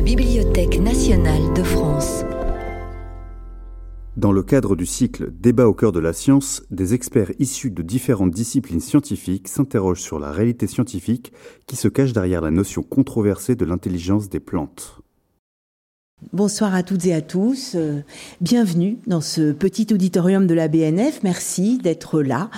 la Bibliothèque nationale de France. Dans le cadre du cycle Débat au cœur de la science, des experts issus de différentes disciplines scientifiques s'interrogent sur la réalité scientifique qui se cache derrière la notion controversée de l'intelligence des plantes. Bonsoir à toutes et à tous. Euh, bienvenue dans ce petit auditorium de la BNF. Merci d'être là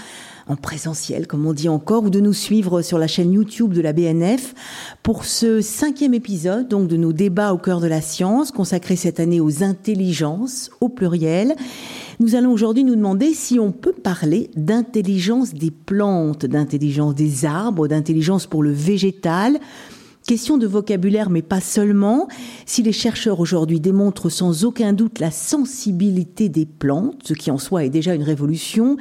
en présentiel, comme on dit encore, ou de nous suivre sur la chaîne YouTube de la BNF pour ce cinquième épisode donc de nos débats au cœur de la science, consacré cette année aux intelligences au pluriel. Nous allons aujourd'hui nous demander si on peut parler d'intelligence des plantes, d'intelligence des arbres, d'intelligence pour le végétal, Question de vocabulaire, mais pas seulement. Si les chercheurs aujourd'hui démontrent sans aucun doute la sensibilité des plantes, ce qui en soi est déjà une révolution,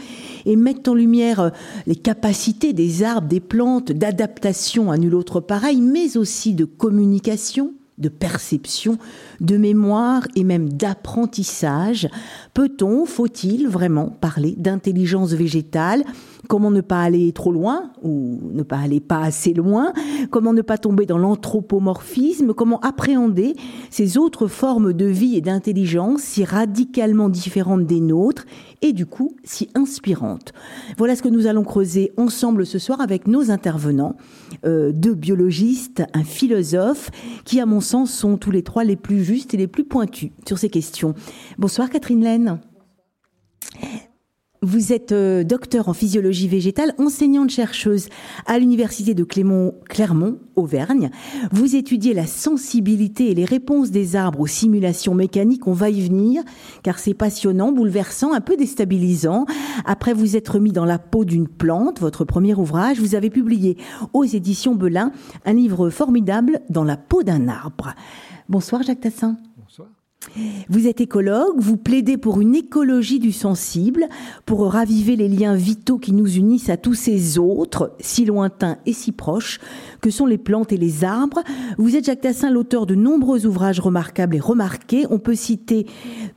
et mettent en lumière euh, les capacités des arbres, des plantes, d'adaptation à nul autre pareil, mais aussi de communication, de perception, de mémoire et même d'apprentissage, peut-on, faut-il vraiment parler d'intelligence végétale? Comment ne pas aller trop loin ou ne pas aller pas assez loin? Comment ne pas tomber dans l'anthropomorphisme? Comment appréhender ces autres formes de vie et d'intelligence si radicalement différentes des nôtres? Et du coup si inspirantes Voilà ce que nous allons creuser ensemble ce soir avec nos intervenants, euh, deux biologistes, un philosophe, qui à mon sens sont tous les trois les plus justes et les plus pointus sur ces questions. Bonsoir Catherine Laine. Vous êtes euh, docteur en physiologie végétale, enseignante chercheuse à l'université de Clermont, Auvergne. Vous étudiez la sensibilité et les réponses des arbres aux simulations mécaniques. On va y venir, car c'est passionnant, bouleversant, un peu déstabilisant. Après vous être mis dans la peau d'une plante, votre premier ouvrage, vous avez publié aux éditions Belin un livre formidable dans la peau d'un arbre. Bonsoir Jacques Tassin. Vous êtes écologue, vous plaidez pour une écologie du sensible, pour raviver les liens vitaux qui nous unissent à tous ces autres, si lointains et si proches, que sont les plantes et les arbres. Vous êtes Jacques Tassin, l'auteur de nombreux ouvrages remarquables et remarqués. On peut citer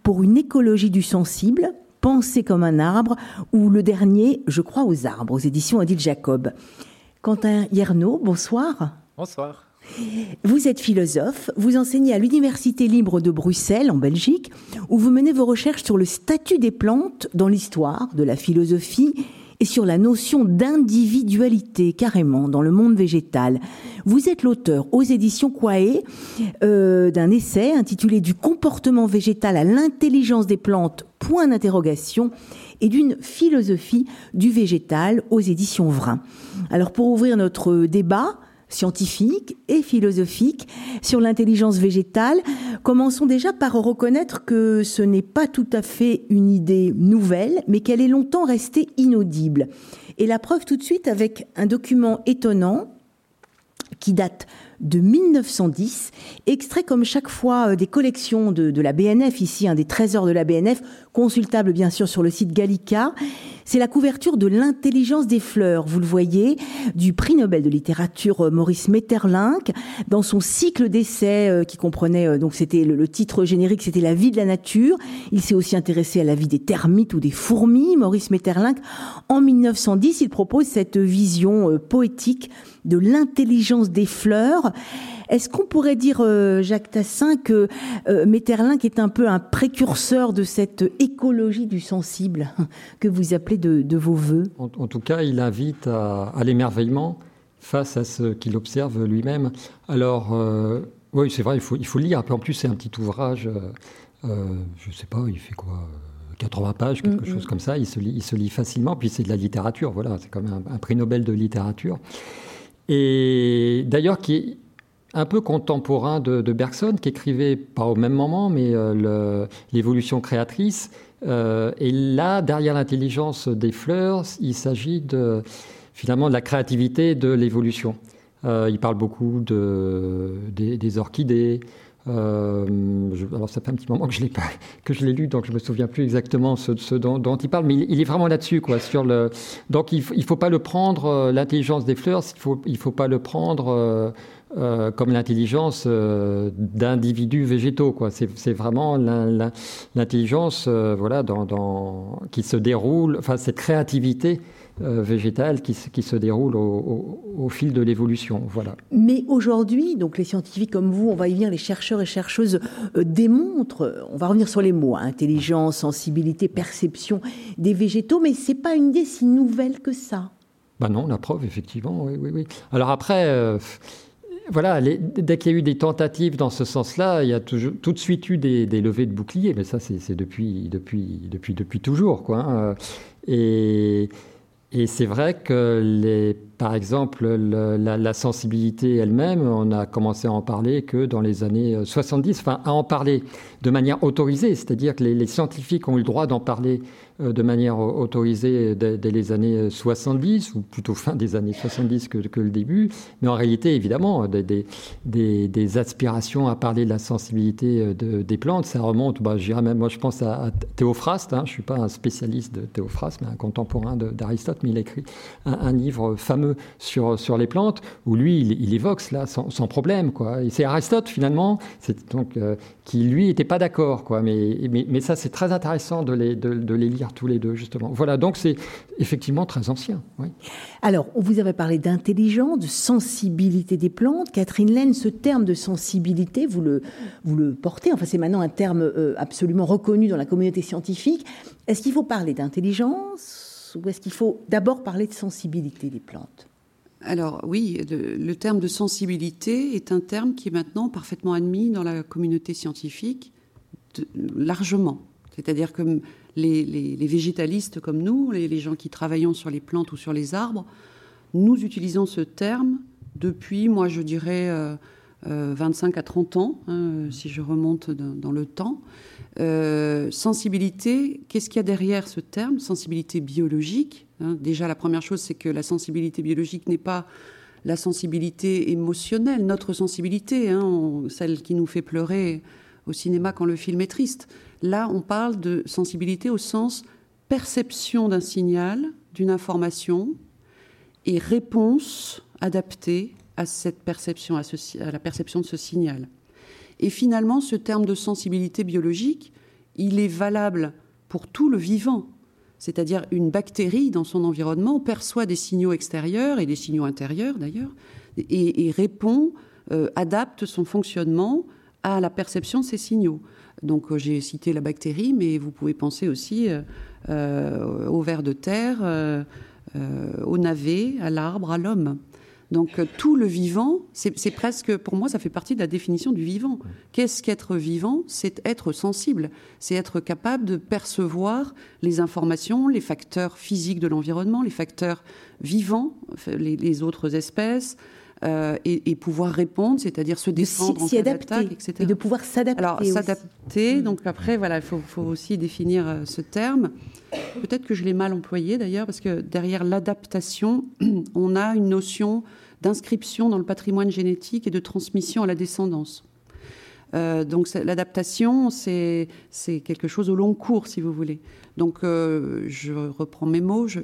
pour une écologie du sensible, Penser comme un arbre, ou le dernier, Je crois aux arbres, aux éditions Adil Jacob. Quentin Yernaud, bonsoir. Bonsoir. Vous êtes philosophe, vous enseignez à l'Université libre de Bruxelles, en Belgique, où vous menez vos recherches sur le statut des plantes dans l'histoire de la philosophie et sur la notion d'individualité carrément dans le monde végétal. Vous êtes l'auteur aux éditions Quae euh, d'un essai intitulé Du comportement végétal à l'intelligence des plantes, point d'interrogation, et d'une philosophie du végétal aux éditions Vrin. Alors pour ouvrir notre débat, scientifique et philosophique sur l'intelligence végétale. Commençons déjà par reconnaître que ce n'est pas tout à fait une idée nouvelle, mais qu'elle est longtemps restée inaudible. Et la preuve tout de suite avec un document étonnant qui date de 1910, extrait comme chaque fois euh, des collections de, la BNF, ici un des trésors de la BNF, consultable bien sûr sur le site Gallica. C'est la couverture de l'intelligence des fleurs, vous le voyez, du prix Nobel de littérature euh, Maurice Metterlinck, dans son cycle d'essais euh, qui comprenait, donc c'était le, titre générique, c'était la vie de la nature. Il s'est aussi intéressé à la vie des termites ou des fourmis. Maurice Metterlinck, en 1910, il propose cette vision poétique de l'intelligence des fleurs. Est-ce qu'on pourrait dire, euh, Jacques Tassin, que euh, Metterlinck est un peu un précurseur de cette écologie du sensible que vous appelez de, vos voeux? En, tout cas, il invite à, l'émerveillement face à ce qu'il observe lui-même. Alors, euh, oui, c'est vrai, il faut, il faut lire. En plus, c'est un petit ouvrage, je ne sais pas, il fait quoi 80 pages, quelque mm, chose mm. comme ça. Il se, lit, il se lit facilement. Puis c'est de la littérature, voilà, c'est comme un, un, prix Nobel de littérature. Et d'ailleurs, qui un peu contemporain de, Bergson, qui écrivait pas au même moment, mais euh, l'évolution créatrice. Euh, et là, derrière l'intelligence des fleurs, il s'agit finalement de la créativité de l'évolution. Euh, il parle beaucoup de, des, orchidées. Alors ça fait un petit moment que je l'ai pas, que je l'ai lu, donc je me souviens plus exactement ce, dont, il parle, mais il, est vraiment là-dessus, quoi. Sur le, donc il, ne faut pas le prendre l'intelligence des fleurs, il faut il faut pas le prendre euh, comme l'intelligence euh, d'individus végétaux. Quoi. C'est, vraiment l'intelligence euh, voilà, dans, qui se déroule, enfin cette créativité végétale qui, se déroule au, fil de l'évolution. Voilà. Mais aujourd'hui, donc les scientifiques comme vous, on va y venir, les chercheurs et chercheuses démontrent, on va revenir sur les mots, hein, intelligence, sensibilité, perception des végétaux, mais c'est pas une idée si nouvelle que ça. Ben non, la preuve, effectivement, oui, oui, oui. Alors après, voilà, dès qu'il y a eu des tentatives dans ce sens-là, il y a toujours, tout de suite eu des, levées de boucliers, mais ça, c'est depuis, depuis, depuis, depuis toujours. Quoi, hein. Et, et c'est vrai que, les, par exemple, la, sensibilité elle-même, on a commencé à en parler que dans les années 70, enfin à en parler de manière autorisée, c'est-à-dire que les, scientifiques ont eu le droit d'en parler euh, de manière autorisée dès, les années 70, ou plutôt fin des années 70 que, que le début. Mais en réalité, évidemment, des, des, aspirations à parler de la sensibilité euh, de, des plantes, ça remonte, bah, même, moi je pense à, Théophraste, hein, je ne suis pas un spécialiste de Théophraste, mais un contemporain d'Aristote, mais il a écrit un, livre fameux sur, sur les plantes, où lui, il, évoque cela sans, problème. Quoi. C'est Aristote, finalement, donc, euh, qui lui n'était pas d'accord. Quoi. Mais, mais, ça, c'est très intéressant de les, de les lire tous les deux, justement. Voilà, donc c'est effectivement très ancien. Alors, on vous avait parlé d'intelligence, de sensibilité des plantes. Catherine Laine, ce terme de sensibilité, vous le, vous le portez, enfin c'est maintenant un terme euh, absolument reconnu dans la communauté scientifique. Est-ce qu'il faut parler d'intelligence? Ou est-ce qu'il faut d'abord parler de sensibilité des plantes? Alors oui, le, terme de sensibilité est un terme qui est maintenant parfaitement admis dans la communauté scientifique largement. C'est-à-dire que les, végétalistes comme nous, les, gens qui travaillons sur les plantes ou sur les arbres, nous utilisons ce terme depuis, moi je dirais, 25 euh, euh, à 30 ans, hein, si je remonte dans, le temps. Euh, sensibilité, qu'est-ce qu'il y a derrière ce terme Sensibilité biologique. Hein? Déjà, la première chose, c'est que la sensibilité biologique n'est pas la sensibilité émotionnelle, notre sensibilité, hein, celle qui nous fait pleurer au cinéma quand le film est triste. Là, on parle de sensibilité au sens perception d'un signal, d'une information, et réponse adaptée à cette perception, à, la perception de ce signal. Et finalement, ce terme de sensibilité biologique, il est valable pour tout le vivant. C'est-à-dire une bactérie dans son environnement perçoit des signaux extérieurs et des signaux intérieurs d'ailleurs, et, répond, euh, adapte son fonctionnement à la perception de ces signaux. Donc euh, j'ai cité la bactérie, mais vous pouvez penser aussi euh, au ver de terre, au navet, à l'arbre, à l'homme. Donc tout le vivant, c'est presque, pour moi, ça fait partie de la définition du vivant. Qu'est-ce qu'être vivant? C'est être sensible, c'est être capable de percevoir les informations, les facteurs physiques de l'environnement, les facteurs vivants, les autres espèces, euh, et, pouvoir répondre, c'est-à-dire se défendre en cas etc. Et de pouvoir s'adapter. Alors s'adapter, donc après voilà, il faut, aussi définir euh, ce terme. Peut-être que je l'ai mal employé d'ailleurs, parce que derrière l'adaptation, on a une notion d'inscription dans le patrimoine génétique et de transmission à la descendance. Euh, donc l'adaptation, c'est quelque chose au long cours, si vous voulez. Donc je reprends mes mots, je,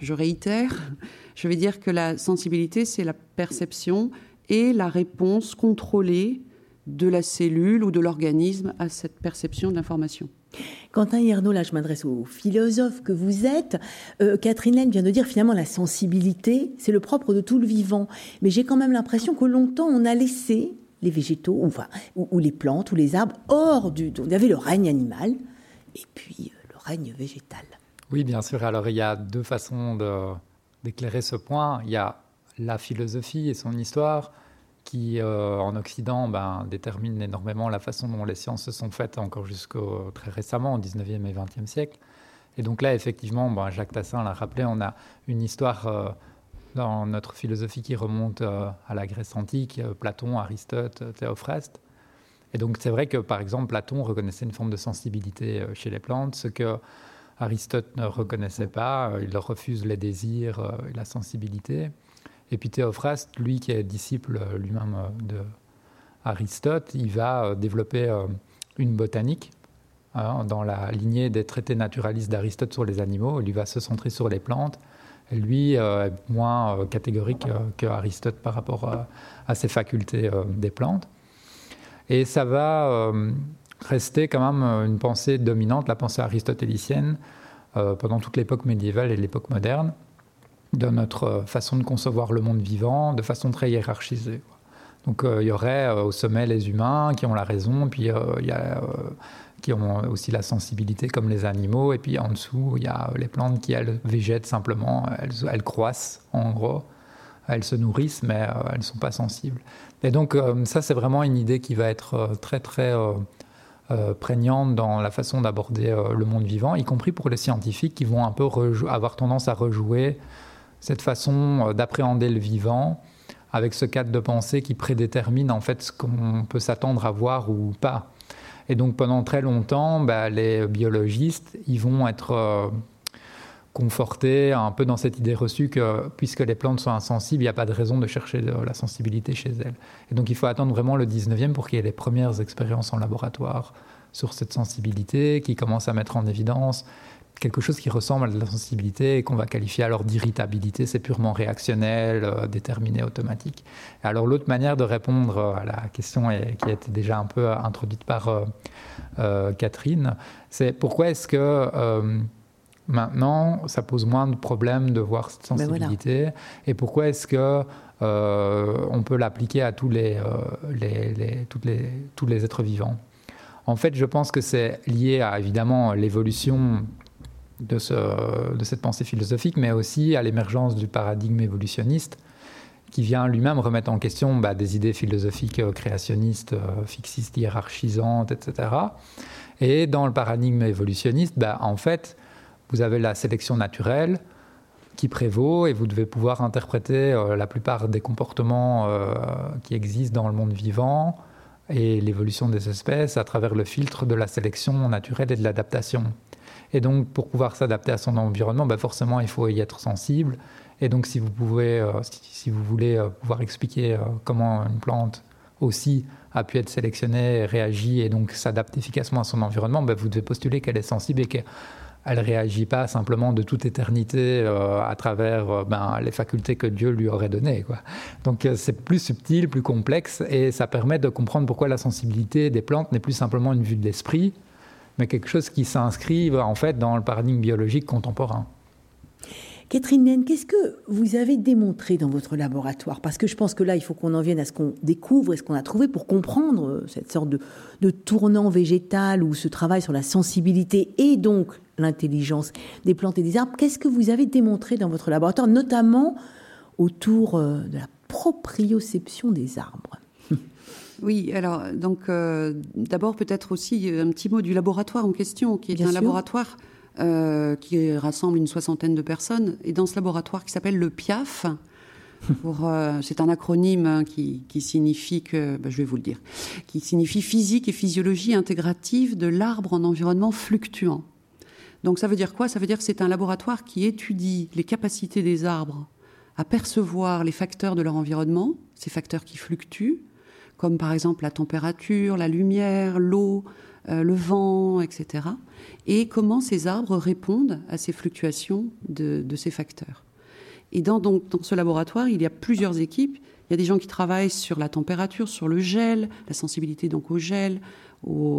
je réitère, je vais dire que la sensibilité, c'est la perception et la réponse contrôlée de la cellule ou de l'organisme à cette perception d'information. Quentin Hiernaud, là je m'adresse au philosophe que vous êtes. Euh, Catherine Laine vient de dire finalement la sensibilité, c'est le propre de tout le vivant. Mais j'ai quand même l'impression que longtemps on a laissé les végétaux, enfin, ou, les plantes, ou les arbres hors du... On avait le règne animal et puis euh, le règne végétal. Oui, bien sûr. Alors, il y a deux façons d'éclairer ce point. Il y a la philosophie et son histoire qui, euh, en Occident, ben, détermine énormément la façon dont les sciences se sont faites encore jusqu'au très récemment, au 19e et 20e siècle. Et donc là, effectivement, ben, Jacques Tassin l'a rappelé, on a une histoire euh, dans notre philosophie qui remonte euh, à la Grèce antique, Platon, Aristote, Théophraste. Et donc c'est vrai que, par exemple, Platon reconnaissait une forme de sensibilité chez les plantes, ce que Aristote ne reconnaissait pas, il refuse les désirs et la sensibilité. Et puis Théophraste, lui qui est disciple euh, lui-même de Aristote, il va développer une botanique hein, dans la lignée des traités naturalistes d'Aristote sur les animaux. Il va se centrer sur les plantes. Lui est moins catégorique que Aristote par rapport à ses facultés des plantes. Et ça va rester quand même une pensée dominante, la pensée aristotélicienne, pendant toute l'époque médiévale et l'époque moderne de notre façon de concevoir le monde vivant de façon très hiérarchisée. Donc il y aurait au sommet les humains qui ont la raison, puis il y a qui ont aussi la sensibilité comme les animaux. Et puis en dessous, il y a les plantes qui, elles, végètent simplement, elles, elles croissent en gros. Elles se nourrissent, mais euh, elles ne sont pas sensibles. Et donc euh, ça, c'est vraiment une idée qui va être euh, très, très prégnante dans la façon d'aborder le monde vivant, y compris pour les scientifiques qui vont un peu avoir tendance à rejouer cette façon d'appréhender le vivant avec ce cadre de pensée qui prédétermine en fait ce qu'on peut s'attendre à voir ou pas. Et donc pendant très longtemps, bah, les biologistes, ils vont être euh, confortés un peu dans cette idée reçue que puisque les plantes sont insensibles, il n'y a pas de raison de chercher la sensibilité chez elles. Et donc il faut attendre vraiment le 19e pour qu'il y ait les premières expériences en laboratoire sur cette sensibilité qui commencent à mettre en évidence quelque chose qui ressemble à de la sensibilité et qu'on va qualifier alors d'irritabilité, c'est purement réactionnel, euh, déterminé, automatique. alors l'autre manière de répondre euh, à la question qui a été déjà un peu introduite par euh, Catherine, c'est pourquoi est-ce que maintenant ça pose moins de problèmes de voir cette ben sensibilité? Et pourquoi est-ce que on peut l'appliquer à tous les, les, toutes les, tous les êtres vivants? En fait, je pense que c'est lié à évidemment l'évolution de, ce, de cette pensée philosophique, mais aussi à l'émergence du paradigme évolutionniste qui vient lui-même remettre en question bah, des idées philosophiques euh, créationnistes, euh, fixistes, hiérarchisantes, etc. Et dans le paradigme évolutionniste, bah, en fait, vous avez la sélection naturelle qui prévaut et vous devez pouvoir interpréter euh, la plupart des comportements qui existent dans le monde vivant et l'évolution des espèces à travers le filtre de la sélection naturelle et de l'adaptation. Et donc, pour pouvoir s'adapter à son environnement, bah forcément, il faut y être sensible. Et donc, si vous, pouvez, euh, si, vous voulez euh, pouvoir expliquer euh, comment une plante aussi a pu être sélectionnée, réagit et donc s'adapte efficacement à son environnement, bah, vous devez postuler qu'elle est sensible et qu'elle ne réagit pas simplement de toute éternité à travers ben, les facultés que Dieu lui aurait données. Donc c'est plus subtil, plus complexe, et ça permet de comprendre pourquoi la sensibilité des plantes n'est plus simplement une vue de l'esprit, mais quelque chose qui s'inscrit en fait dans le paradigme biologique contemporain. Catherine Naine, qu'est-ce que vous avez démontré dans votre laboratoire? Parce que je pense que là, il faut qu'on en vienne à ce qu'on découvre et ce qu'on a trouvé pour comprendre euh, cette sorte de, de, tournant végétal ou ce travail sur la sensibilité et donc l'intelligence des plantes et des arbres. Qu'est-ce que vous avez démontré dans votre laboratoire, notamment autour euh, de la proprioception des arbres? Oui, alors donc euh, d'abord peut-être aussi un petit mot du laboratoire en question, qui est un laboratoire euh, qui rassemble une soixantaine de personnes. Et dans ce laboratoire qui s'appelle le PIAF, euh, c'est un acronyme hein, qui, signifie que, ben, je vais vous le dire, qui signifie physique et physiologie intégrative de l'arbre en environnement fluctuant. Donc ça veut dire quoi? Ça veut dire que c'est un laboratoire qui étudie les capacités des arbres à percevoir les facteurs de leur environnement, ces facteurs qui fluctuent, comme par exemple la température, la lumière, l'eau, euh, le vent, etc. Et comment ces arbres répondent à ces fluctuations de, ces facteurs. Et dans, dans ce laboratoire, il y a plusieurs équipes. Il y a des gens qui travaillent sur la température, sur le gel, la sensibilité donc au gel,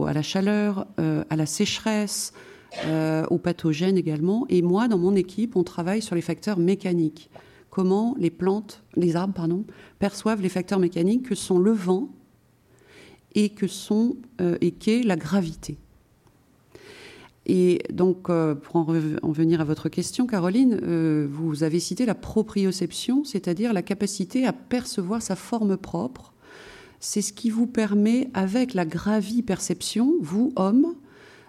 à la chaleur, euh, à la sécheresse, euh, aux pathogènes également. Et moi, dans mon équipe, on travaille sur les facteurs mécaniques comment les plantes, les arbres, pardon, perçoivent les facteurs mécaniques que sont le vent et que sont euh, et qu'est la gravité. Et donc, euh, pour en, venir à votre question, Caroline, euh, vous avez cité la proprioception, c'est-à-dire la capacité à percevoir sa forme propre. C'est ce qui vous permet, avec la graviperception, vous, hommes,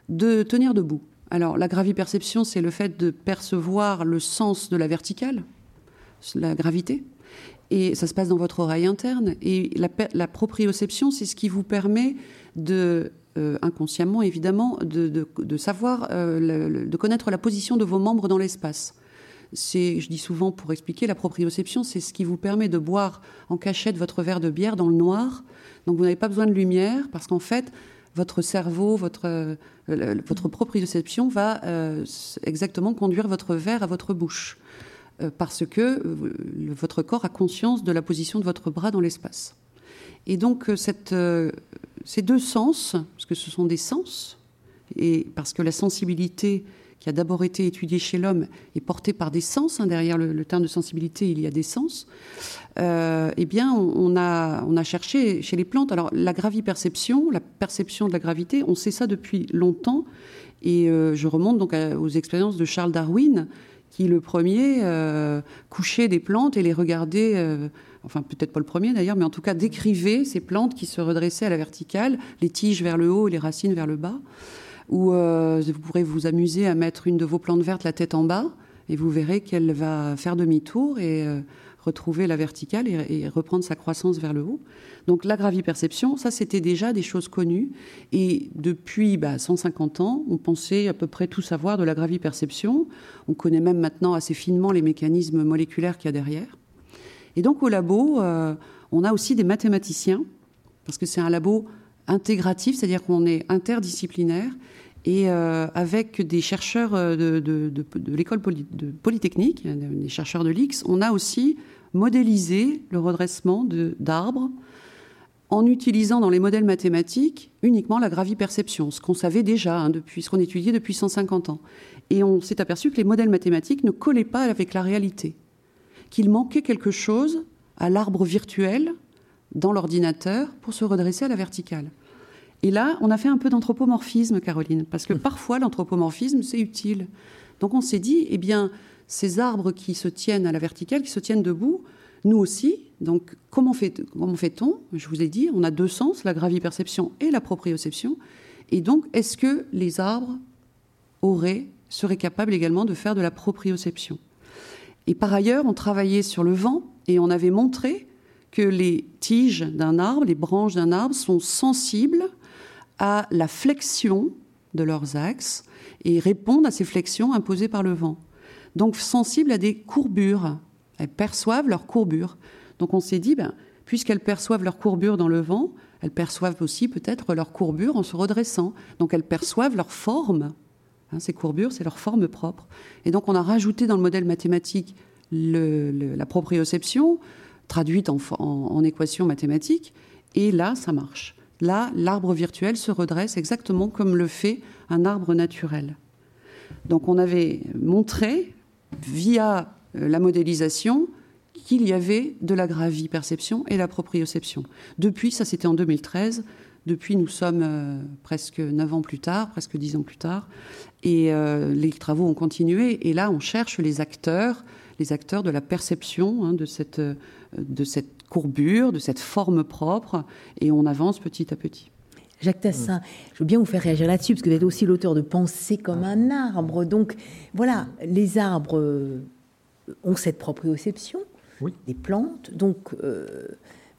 de tenir debout. Alors, la graviperception, c'est le fait de percevoir le sens de la verticale, la gravité. Et ça se passe dans votre oreille interne. Et la, proprioception, c'est ce qui vous permet de, euh, inconsciemment évidemment, de, savoir, euh, de connaître la position de vos membres dans l'espace. C'est, je dis souvent pour expliquer, la proprioception, c'est ce qui vous permet de boire en cachette votre verre de bière dans le noir. Donc vous n'avez pas besoin de lumière parce qu'en fait, votre cerveau, votre, euh, votre proprioception va exactement conduire votre verre à votre bouche. Euh, parce que euh, votre corps a conscience de la position de votre bras dans l'espace. Et donc euh, ces deux sens, parce que ce sont des sens, et parce que la sensibilité qui a d'abord été étudié chez l'homme et porté par des sens, hein, derrière le, terme de sensibilité, il y a des sens, eh bien, on, a, cherché chez les plantes. Alors, la graviperception, la perception de la gravité, on sait ça depuis longtemps. Et je remonte donc aux expériences de Charles Darwin, qui le premier euh, couchait des plantes et les regardait, euh, enfin peut-être pas le premier d'ailleurs, mais en tout cas décrivait ces plantes qui se redressaient à la verticale, les tiges vers le haut et les racines vers le bas. Ou euh, vous pourrez vous amuser à mettre une de vos plantes vertes la tête en bas et vous verrez qu'elle va faire demi-tour et retrouver la verticale et, reprendre sa croissance vers le haut. Donc la graviperception, ça c'était déjà des choses connues. Et depuis 150 bah, ans, on pensait à peu près tout savoir de la graviperception. On connaît même maintenant assez finement les mécanismes moléculaires qu'il y a derrière. Et donc au labo, euh, on a aussi des mathématiciens, parce que c'est un labo intégratif, c'est-à-dire qu'on est interdisciplinaire et euh, avec des chercheurs euh, de, l'école polytechnique, des chercheurs de l'IX, on a aussi modélisé le redressement d'arbres en utilisant dans les modèles mathématiques uniquement la graviperception, ce qu'on savait déjà, hein, depuis, ce qu'on étudiait depuis 150 ans. Et on s'est aperçu que les modèles mathématiques ne collaient pas avec la réalité, qu'il manquait quelque chose à l'arbre virtuel dans l'ordinateur pour se redresser à la verticale. Et là, on a fait un peu d'anthropomorphisme, Caroline, parce que mmh. parfois l'anthropomorphisme, c'est utile. Donc on s'est dit, eh bien, ces arbres qui se tiennent à la verticale, qui se tiennent debout, nous aussi. Donc comment, fait, comment fait-on? Je vous ai dit, on a deux sens, la graviperception et la proprioception. Et donc, est-ce que les arbres auraient, seraient capables également de faire de la proprioception? Et par ailleurs, on travaillait sur le vent et on avait montré que les tiges d'un arbre, les branches d'un arbre sont sensibles à la flexion de leurs axes et répondent à ces flexions imposées par le vent. Donc sensibles à des courbures. Elles perçoivent leurs courbures. Donc on s'est dit, ben, puisqu'elles perçoivent leurs courbures dans le vent, elles perçoivent aussi peut-être leurs courbures en se redressant. Donc elles perçoivent leur forme. Hein, ces courbures, c'est leur forme propre. Et donc on a rajouté dans le modèle mathématique la proprioception, traduite en, en équation mathématique, et là, ça marche. Là, l'arbre virtuel se redresse exactement comme le fait un arbre naturel. Donc on avait montré, via euh, la modélisation, qu'il y avait de la graviperception et la proprioception. Depuis, ça c'était en 2013, depuis nous sommes euh, presque 9 ans plus tard, presque 10 ans plus tard, et euh, les travaux ont continué, et là on cherche les acteurs, les acteurs de la perception hein, de, cette, de cette courbure, de cette forme propre, et on avance petit à petit. Jacques Tassin, je veux bien vous faire réagir là-dessus, parce que vous êtes aussi l'auteur de Penser comme un arbre. Donc voilà, les arbres euh, ont cette proprioception, oui. les plantes. Donc euh,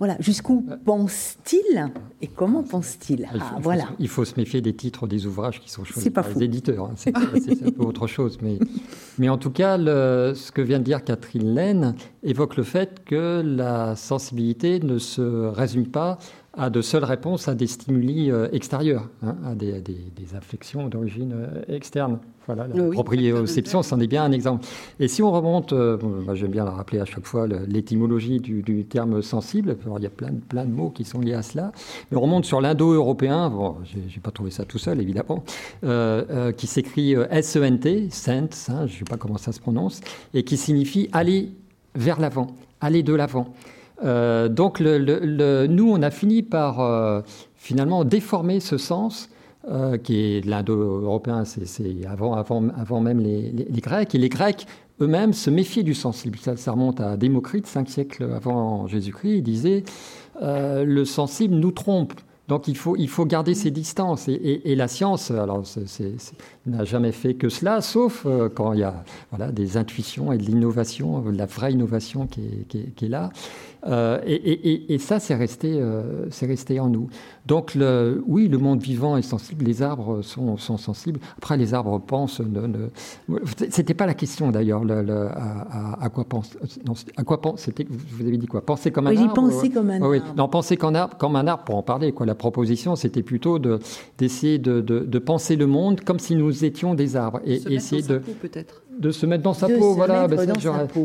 voilà, jusqu'où euh. pense-t-il et comment pense-t-il ah, il, faut, voilà. il faut se méfier des titres des ouvrages qui sont choisis par les éditeurs. Hein. C'est un peu autre chose. Mais, mais en tout cas, ce que vient de dire Catherine Laine évoque le fait que la sensibilité ne se résume pas à de seules réponses à des stimuli euh, extérieurs, hein, à des, des, des inflexions d'origine euh, externe. Voilà, la proprioception, c'en est bien un exemple. Et si on remonte, euh, j'aime bien la rappeler à chaque fois, l'étymologie du, du, terme sensible, il y a plein, plein de mots qui sont liés à cela, mais on remonte sur l'indo-européen, bon, j'ai pas trouvé ça tout seul évidemment, qui s'écrit S-E-N-T, sent, hein, je ne sais pas comment ça se prononce, et qui signifie aller vers l'avant, aller de l'avant. Euh, donc nous, on a fini par euh, finalement déformer ce sens euh, qui est l'indo-européen, c'est avant, même les, Grecs. Et les Grecs eux-mêmes se méfiaient du sensible. Ça, remonte à Démocrite, cinq siècles avant Jésus-Christ. Il disait le sensible nous trompe. Donc il faut, il faut garder ses distances. Et, la science, alors n'a jamais fait que cela, sauf quand il y a voilà, des intuitions et de l'innovation, la vraie innovation qui est, qui est, qui est là. Euh, et, ça, c'est resté, euh, c'est resté en nous. Donc, le, oui, le monde vivant est sensible, les arbres sont, sont sensibles. Après, les arbres pensent. Ne, ne... C'était pas la question d'ailleurs. à, à, quoi pense À quoi pense C'était. Vous avez dit quoi? Penser comme un oui, arbre. Penser comme un oui, arbre. Non, penser comme un arbre, comme un arbre pour en parler. Quoi. La proposition, c'était plutôt de, d'essayer de, de, penser le monde comme si nous étions des arbres et Se essayer de. se mettre dans sa De peau, voilà. ben.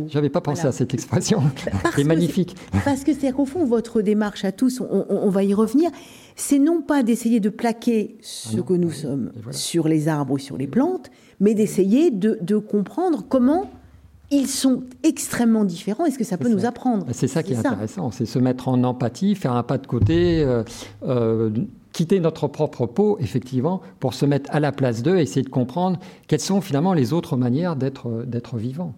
J'avais pas pensé Voilà. à cette expression. C'est que magnifique. Parce que c'est-à-dire qu'au fond, votre démarche à tous, on, on- on va y revenir, c'est non pas d'essayer de plaquer ce Ah non, que nous oui, sommes voilà. sur les arbres ou sur les plantes, mais d'essayer de, de comprendre comment ils sont extrêmement différents et ce que ça peut C'est nous apprendre. C'est ça qui est intéressant, c'est se mettre en empathie, faire un pas de côté, euh, euh, quitter notre propre peau, effectivement, pour se mettre à la place d'eux et essayer de comprendre quelles sont finalement les autres manières d'être vivant.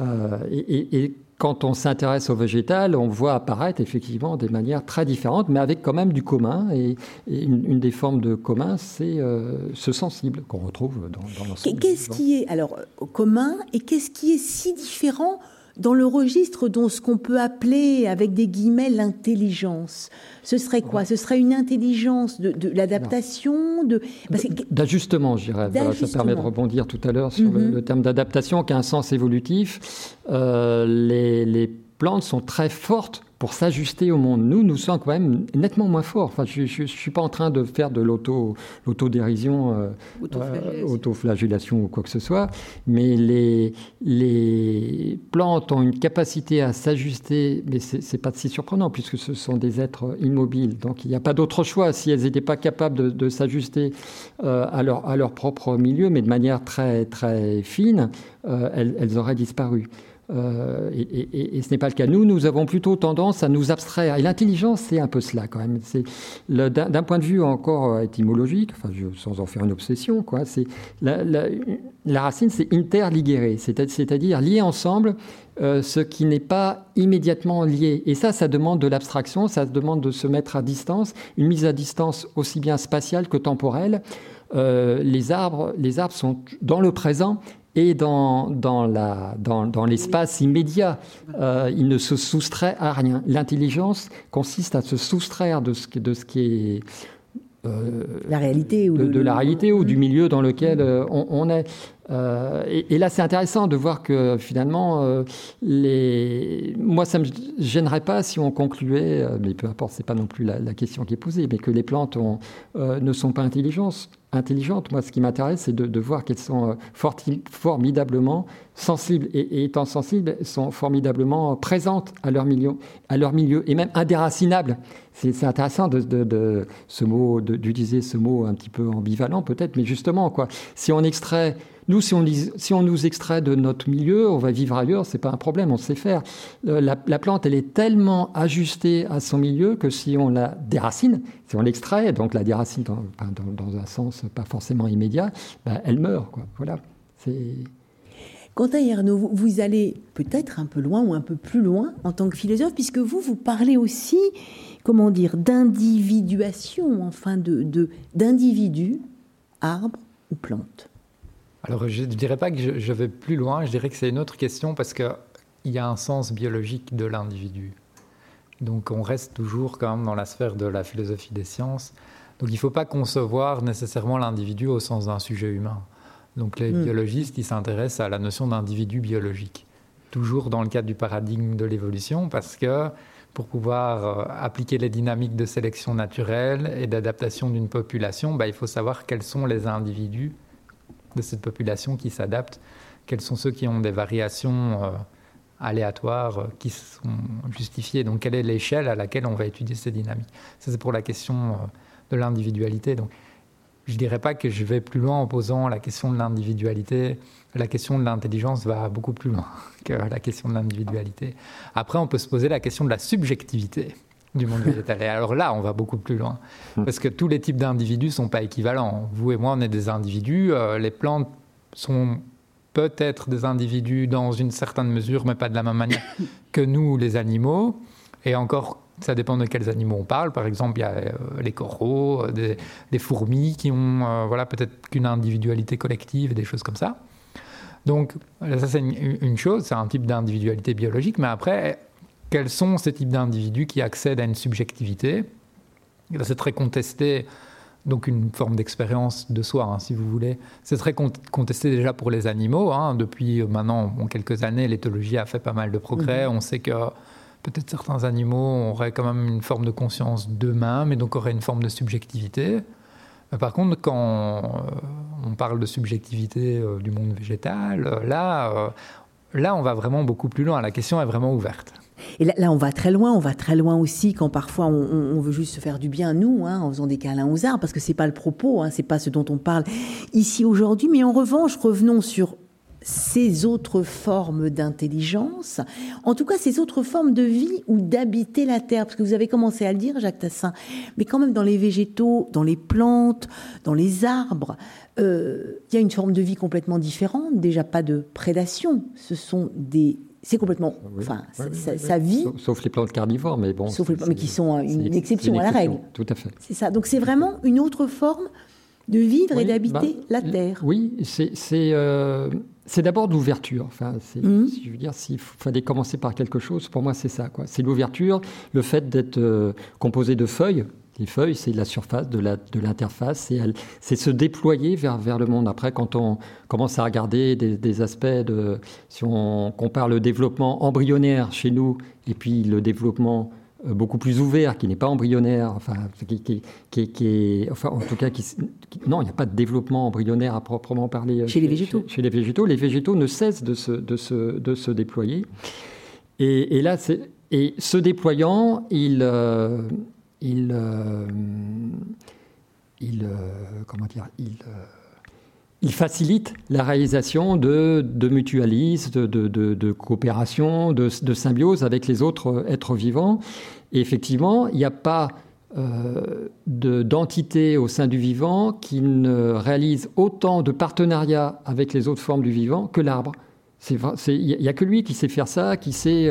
Euh, et, quand on s'intéresse au végétal, on voit apparaître effectivement des manières très différentes, mais avec quand même du commun. Et, et une, une des formes de commun, c'est euh, ce sensible qu'on retrouve dans, dans l'ensemble. Qu'est-ce qui est alors euh, commun et qu'est-ce qui est si différent dans le registre dont ce qu'on peut appeler avec des guillemets l'intelligence Ce serait quoi? Ce serait une intelligence de, de l'adaptation de que- D'ajustement, je dirais. Voilà, ça permet de rebondir tout à l'heure sur le, Mhm. le terme d'adaptation qui a un sens évolutif. Euh, les, les plantes sont très fortes pour s'ajuster au monde. Nous, nous sommes quand même nettement moins forts. Enfin, je ne suis pas en train de faire de l'auto- l'autodérision, euh, Autoflagellation. euh, autoflagellation ou quoi que ce soit, mais les, les plantes ont une capacité à s'ajuster, mais c'est c'est pas si surprenant puisque ce sont des êtres immobiles. Donc il n'y a pas d'autre choix. Si elles n'étaient pas capables de, de s'ajuster euh, à, leur, à leur propre milieu, mais de manière très, très fine, euh, elles, elles auraient disparu. Euh, et, ce n'est pas le cas. Nous, nous avons plutôt tendance à nous abstraire. Et l'intelligence, c'est un peu cela quand même. C'est d'un point de vue encore euh, étymologique, sans en faire une obsession, quoi. C'est la, racine, c'est interligere, c'est- c'est-à-dire lier ensemble euh, ce qui n'est pas immédiatement lié. Et ça, ça demande de l'abstraction, ça demande de se mettre à distance, une mise à distance aussi bien spatiale que temporelle. Les arbres, les arbres sont dans le présent et dans, dans, la, dans, dans l'espace immédiat. Euh, il ne se soustrait à rien. L'intelligence consiste à se soustraire de ce, de ce qui est euh, la réalité ou de, la réalité ou du milieu dans lequel euh, on, on est. Euh, et, et là, c'est intéressant de voir que finalement, les... moi, ça me gênerait pas si on concluait, mais peu importe, c'est pas non plus la, la question qui est posée, mais que les plantes ont, ne sont pas intelligentes. Intelligentes. Moi, ce qui m'intéresse, c'est de, de voir qu'elles sont euh, formidablement sensibles et, et étant sensibles, sont formidablement présentes à leur milieu, à leur milieu et même indéracinables. C'est intéressant de, de- de ce mot, d'utiliser ce mot un petit peu ambivalent peut-être, mais justement quoi. Si on extrait, nous, si on, nous extrait de notre milieu, on va vivre ailleurs, c'est pas un problème, on sait faire. Le- La, la plante, elle est tellement ajustée à son milieu que si on la déracine, si on l'extrait, donc la déracine dans, un sens pas forcément immédiat, bah, elle meurt quoi. Voilà. C'est Quentin Ernaud, vous, allez peut-être un peu loin ou un peu plus loin en tant que philosophe, puisque vous, vous parlez aussi, comment dire, d'individuation, enfin, de, d'individus, arbres ou plantes. Alors, je ne dirais pas que je, je vais plus loin, je dirais que c'est une autre question parce qu'il y a un sens biologique de l'individu. Donc, on reste toujours quand même dans la sphère de la philosophie des sciences. Donc, il ne faut pas concevoir nécessairement l'individu au sens d'un sujet humain. Donc, les Mm. biologistes, ils s'intéressent à la notion d'individu biologique, toujours dans le cadre du paradigme de l'évolution, parce que pour pouvoir euh, appliquer les dynamiques de sélection naturelle et d'adaptation d'une population, bah, il faut savoir quels sont les individus de cette population qui s'adaptent, quels sont ceux qui ont des variations euh, aléatoires euh, qui sont justifiées? Donc, quelle est l'échelle à laquelle on va étudier ces dynamiques? Ça, c'est pour la question euh, de l'individualité. Donc, je ne dirais pas que je vais plus loin en posant la question de l'individualité. La question de l'intelligence va beaucoup plus loin que la question de l'individualité. Après, on peut se poser la question de la subjectivité du monde végétal. Et alors là, on va beaucoup plus loin. Parce que tous les types d'individus ne sont pas équivalents. Vous et moi, on est des individus. euh, les plantes sont peut-être des individus dans une certaine mesure, mais pas de la même manière que nous, les animaux. Et encore, ça dépend de quels animaux on parle. Par exemple, il y a euh, les coraux, euh, des, des fourmis qui ont euh, voilà, peut-être qu'une individualité collective et des choses comme ça. Donc, ça, c'est une, une chose, c'est un type d'individualité biologique. Mais après, quels sont ces types d'individus qui accèdent à une subjectivité C'est très contesté, donc une forme d'expérience de soi, hein, si vous voulez. C'est très con- contesté déjà pour les animaux. hein. Depuis euh, maintenant bon, quelques années, l'éthologie a fait pas mal de progrès. On sait que peut-être certains animaux auraient quand même une forme de conscience d'eux-mêmes et donc auraient une forme de subjectivité. Mais par contre, quand euh, on parle de subjectivité du monde végétal. Là, là, on va vraiment beaucoup plus loin. La question est vraiment ouverte. Et là, on va très loin, on va très loin aussi quand parfois on, veut juste se faire du bien, nous, hein, en faisant des câlins aux arbres, parce que c'est pas le propos, hein, c'est pas ce dont on parle ici aujourd'hui. Mais en revanche, revenons sur ces autres formes d'intelligence, en tout cas ces autres formes de vie ou d'habiter la terre, parce que vous avez commencé à le dire, Jacques Tassin, mais quand même dans les végétaux, dans les plantes, dans les arbres, euh, il y a une forme de vie complètement différente. Déjà pas de prédation, ce sont des c'est complètement. enfin, ça, vit. Sauf, les plantes carnivores, mais bon. Sauf les plantes, mais qui sont une, exception à la règle. Tout à fait. C'est ça. Donc c'est vraiment une autre forme de vivre et d'habiter bah, la terre. Oui, c'est euh, c'est d'abord l'ouverture. Enfin, mmh. si je veux dire, s'il fallait commencer par quelque chose, pour moi, c'est ça. C'est l'ouverture, le fait d'être euh, composé de feuilles. Les feuilles, c'est la surface de l'interface, c'est se déployer vers, vers le monde. Après, quand on commence à regarder des, aspects de, si on compare le développement embryonnaire chez nous et puis le développement euh, beaucoup plus ouvert, qui n'est pas embryonnaire, enfin, qui, qui, enfin, en tout cas, qui, non, il n'y a pas de développement embryonnaire à proprement parler euh, chez, les végétaux. Chez, les végétaux, les végétaux ne cessent de se, de se, de se déployer. Et, et là, et se déployant, il, euh, il, euh, euh, comment dire, euh, il, facilite la réalisation de, de mutualisme, de, de, de coopération, de, symbiose avec les autres êtres vivants. Et effectivement, il n'y a pas d'entité au sein du vivant qui ne réalise autant de partenariats avec les autres formes du vivant que l'arbre. Il n'y a que lui qui sait faire ça, qui sait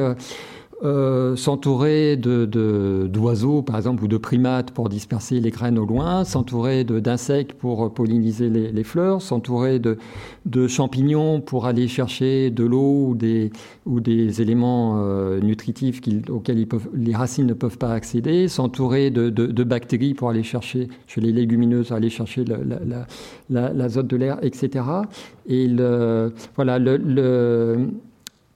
euh, s'entourer d'oiseaux, de, par exemple, ou de primates pour disperser les graines au loin, s'entourer d'insectes pour polliniser les, fleurs, s'entourer de, champignons pour aller chercher de l'eau ou des, ou des éléments euh, nutritifs auxquels les racines ne peuvent pas accéder, s'entourer de, bactéries pour aller chercher, chez les légumineuses, aller chercher l'azote de l'air, etc. Et le, voilà, le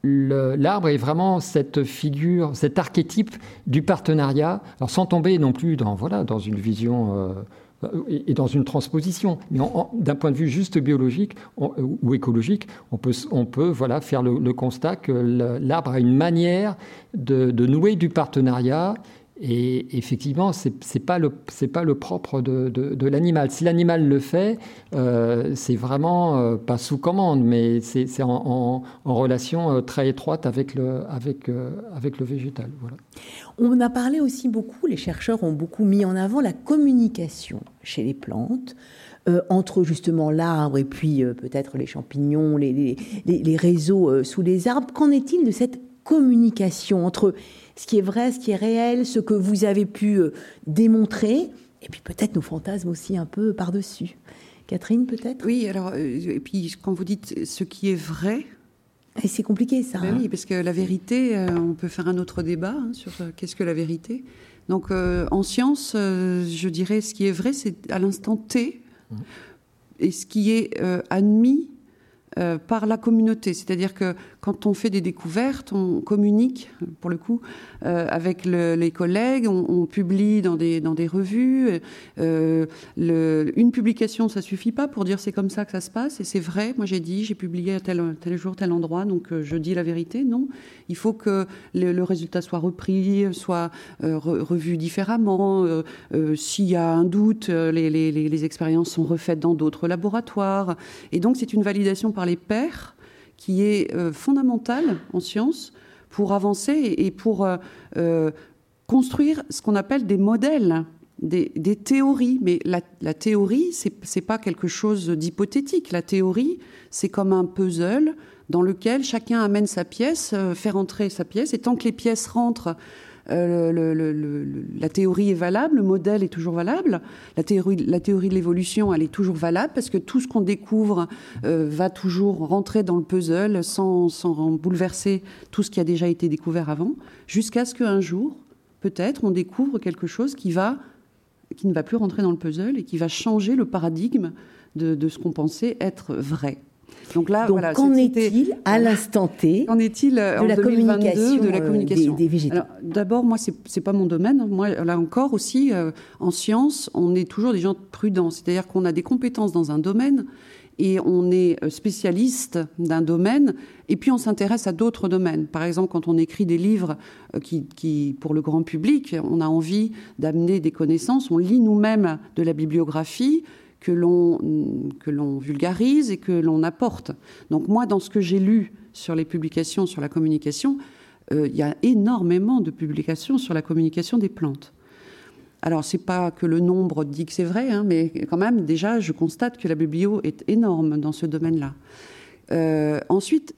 l'arbre est vraiment cette figure, cet archétype du partenariat, sans tomber non plus dans, voilà, dans une vision euh, et, dans une transposition, mais d'un point de vue juste biologique ou écologique, on peut, voilà, faire le, constat que l'arbre a une manière de nouer du partenariat et effectivement, ce n'est pas, le, pas le propre de, de, l'animal. Si l'animal le fait, euh, c'est vraiment euh, pas sous commande, mais c'est en, en, relation euh, très étroite avec le, avec, avec le végétal. Voilà. On a parlé aussi beaucoup, les chercheurs ont beaucoup mis en avant la communication chez les plantes. entre justement l'arbre et puis peut-être les champignons, les, les, les réseaux sous les arbres. Qu'en est-il de cette communication entre ce qui est vrai, ce qui est réel, ce que vous avez pu euh, démontrer, et puis peut-être nos fantasmes aussi un peu par-dessus. Catherine, peut-être? Oui, alors, euh, et puis quand vous dites ce qui est vrai. Et c'est compliqué ça. Ben oui, parce que la vérité, euh, on peut faire un autre débat hein, sur qu'est-ce que la vérité. Donc en science, je dirais ce qui est vrai, c'est à l'instant T. Mmh. Et ce qui est admis euh, par la communauté. C'est-à-dire que quand on fait des découvertes, on communique, pour le coup, euh, avec les collègues, on, publie dans des, dans des revues. Euh, une publication, ça suffit pas pour dire c'est comme ça que ça se passe, et c'est vrai, moi j'ai dit, j'ai publié à tel, tel jour, tel endroit, donc je dis la vérité. Non, il faut que le, résultat soit repris, soit revu différemment. S'il y a un doute, les, les, les expériences sont refaites dans d'autres laboratoires. Et donc c'est une validation par les pairs qui est euh, fondamentale en sciences pour avancer et pour euh, euh, construire ce qu'on appelle des modèles, des, théories. Mais la, la théorie, ce n'est pas quelque chose d'hypothétique. La théorie, c'est comme un puzzle dans lequel chacun amène sa pièce, fait rentrer sa pièce, et tant que les pièces rentrent euh, la théorie est valable, le modèle est toujours valable, la théorie, de l'évolution, elle est toujours valable parce que tout ce qu'on découvre euh, va toujours rentrer dans le puzzle sans, bouleverser tout ce qui a déjà été découvert avant, jusqu'à ce qu'un jour, peut-être, on découvre quelque chose qui ne va plus rentrer dans le puzzle et qui va changer le paradigme de ce qu'on pensait être vrai. Donc là, Donc, qu'en est-il à l'instant T Qu'en est-il euh, de, la communication de la euh, communication des, végétaux? D'abord, moi, c'est n'est pas mon domaine. Moi, là encore aussi, euh, en science, on est toujours des gens prudents. C'est-à-dire qu'on a des compétences dans un domaine et on est spécialiste d'un domaine, et puis on s'intéresse à d'autres domaines. Par exemple, quand on écrit des livres qui, qui, pour le grand public, on a envie d'amener des connaissances, on lit nous-mêmes de la bibliographie, que l'on vulgarise et que l'on apporte. Donc moi, dans ce que j'ai lu sur les publications sur la communication, euh, il y a énormément de publications sur la communication des plantes. Alors, c'est pas que le nombre dit que c'est vrai, hein, mais quand même, déjà, je constate que la biblio est énorme dans ce domaine-là. Euh, ensuite,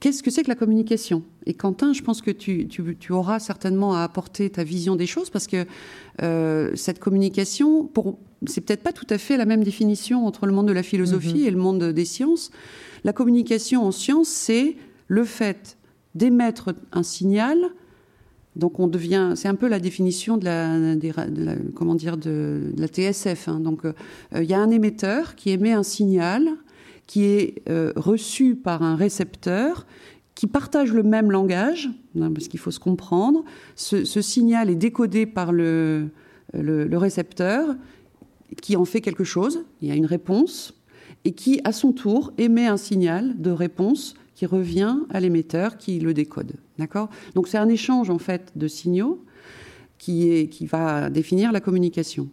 qu'est-ce que c'est que la communication? Et Quentin, je pense que tu, auras certainement à apporter ta vision des choses parce que euh, cette communication, pour, c'est peut-être pas tout à fait la même définition entre le monde de la philosophie mhm. et le monde des sciences. La communication en sciences, c'est le fait d'émettre un signal. Donc on devient, c'est un peu la définition de la, comment dire, de, la TSF. Hein. Donc euh, il y a un émetteur qui émet un signal qui est euh, reçu par un récepteur qui partage le même langage, hein, parce qu'il faut se comprendre. Ce, signal est décodé par le, le, récepteur, qui en fait quelque chose, il y a une réponse, et qui, à son tour, émet un signal de réponse qui revient à l'émetteur qui le décode. D'accord? Donc c'est un échange, en fait, de signaux qui, est, qui va définir la communication.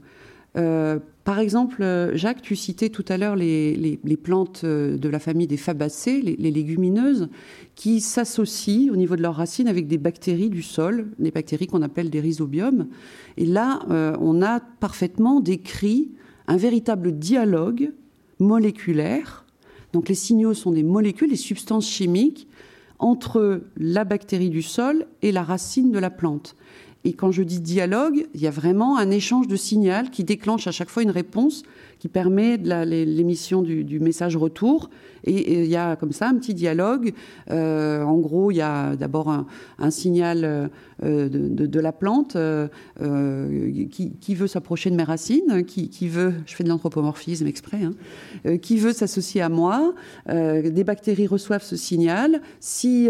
Euh, par exemple, euh, Jacques, tu citais tout à l'heure les, plantes euh, de la famille des fabacées, les, légumineuses, qui s'associent au niveau de leurs racines avec des bactéries du sol, des bactéries qu'on appelle des rhizobiums. Et là, on a parfaitement décrit un véritable dialogue moléculaire. Donc les signaux sont des molécules, des substances chimiques entre la bactérie du sol et la racine de la plante. Et quand je dis dialogue, il y a vraiment un échange de signal qui déclenche à chaque fois une réponse qui permet l'émission du, message retour. Et, il y a comme ça un petit dialogue. Euh, en gros, il y a d'abord un, signal euh, de, la plante euh, qui, veut s'approcher de mes racines, qui, veut, je fais de l'anthropomorphisme exprès, hein, qui veut s'associer à moi. des bactéries reçoivent ce signal. Si,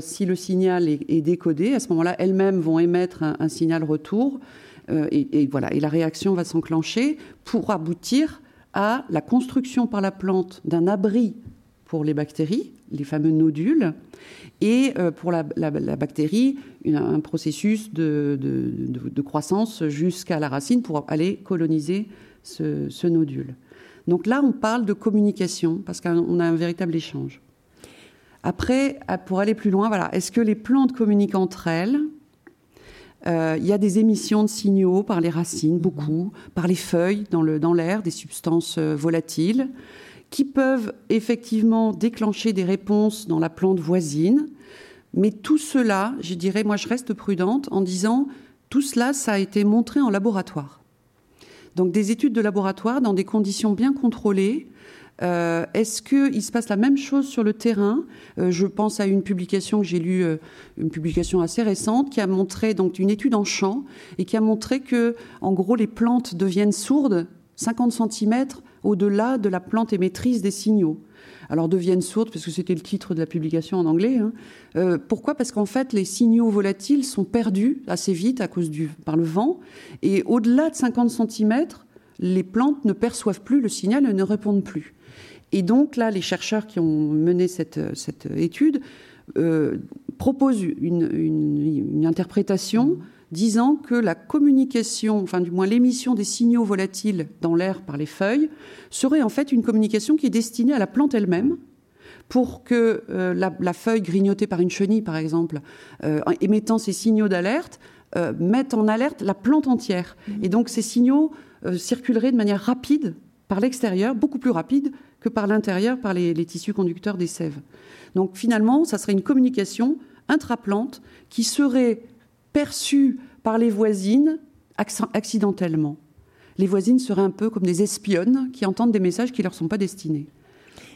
si le signal est, décodé, à ce moment-là, elles-mêmes vont émettre un signal retour. Euh, et, voilà, et la réaction va s'enclencher pour aboutir à la construction par la plante d'un abri pour les bactéries, les fameux nodules, et euh, pour la, bactérie, un processus de, croissance jusqu'à la racine pour aller coloniser ce, ce, nodule. Donc là, on parle de communication parce qu'on a un véritable échange. Après, pour aller plus loin, voilà, est-ce que les plantes communiquent entre elles? Euh, il y a des émissions de signaux par les racines, beaucoup, par les feuilles dans l'air, dans des substances euh, volatiles, qui peuvent effectivement déclencher des réponses dans la plante voisine. Mais tout cela, je dirais, moi je reste prudente en disant, tout cela, ça a été montré en laboratoire. Donc des études de laboratoire dans des conditions bien contrôlées, euh, est-ce qu'il se passe la même chose sur le terrain? Euh, Je pense à une publication que j'ai lue, euh, une publication assez récente, qui a montré donc une étude en champ et qui a montré que, en gros, les plantes deviennent sourdes 50 cm au-delà de la plante émettrice des signaux. Alors deviennent sourdes parce que c'était le titre de la publication en anglais. Hein. pourquoi? Parce qu'en fait, les signaux volatiles sont perdus assez vite à cause du par le vent et au-delà de 50 cm, les plantes ne perçoivent plus le signal et ne répondent plus. Et donc là, les chercheurs qui ont mené cette, étude euh, proposent une, interprétation disant que la communication, enfin du moins l'émission des signaux volatiles dans l'air par les feuilles, serait en fait une communication qui est destinée à la plante elle-même, pour que euh, la, feuille grignotée par une chenille, par exemple, euh, émettant ces signaux d'alerte, mette en alerte la plante entière. Mmh. Et donc ces signaux circuleraient de manière rapide par l'extérieur, beaucoup plus rapide que par l'intérieur, par les, tissus conducteurs des sèves. Donc finalement, ça serait une communication intraplante qui serait perçue par les voisines accidentellement. Les voisines seraient un peu comme des espionnes qui entendent des messages qui ne leur sont pas destinés.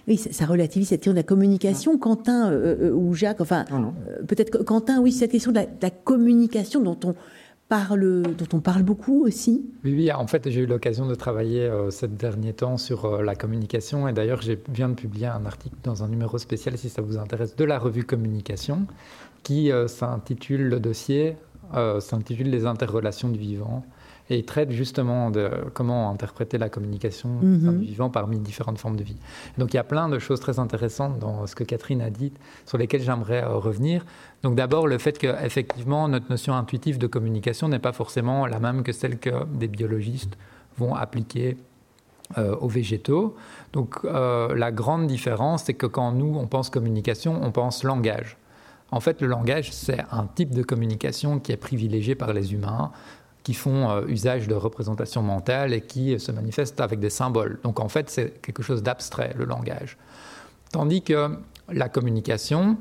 Oui, ça, relativise cette question de la communication. Ah. Quentin euh, euh, ou Jacques, enfin, euh, peut-être Quentin, oui, cette question de la, communication dont on dont on parle beaucoup aussi Oui, oui en fait, j'ai eu l'occasion de travailler euh, ces derniers temps sur euh, la communication. Et d'ailleurs, je viens de publier un article dans un numéro spécial, si ça vous intéresse, de la revue Communication, qui euh, s'intitule le dossier, s'intitule Les interrelations du vivant et il traite justement de comment interpréter la communication mhm. du vivant parmi différentes formes de vie. Donc il y a plein de choses très intéressantes dans ce que Catherine a dit sur lesquelles j'aimerais revenir. Donc d'abord le fait qu'effectivement notre notion intuitive de communication n'est pas forcément la même que celle que des biologistes vont appliquer euh, aux végétaux. Donc euh, la grande différence, c'est que quand nous, on pense communication, on pense langage. En fait, le langage, c'est un type de communication qui est privilégié par les humains qui font euh, usage de représentations mentales et qui se manifestent avec des symboles. Donc en fait, c'est quelque chose d'abstrait, le langage. Tandis que la communication,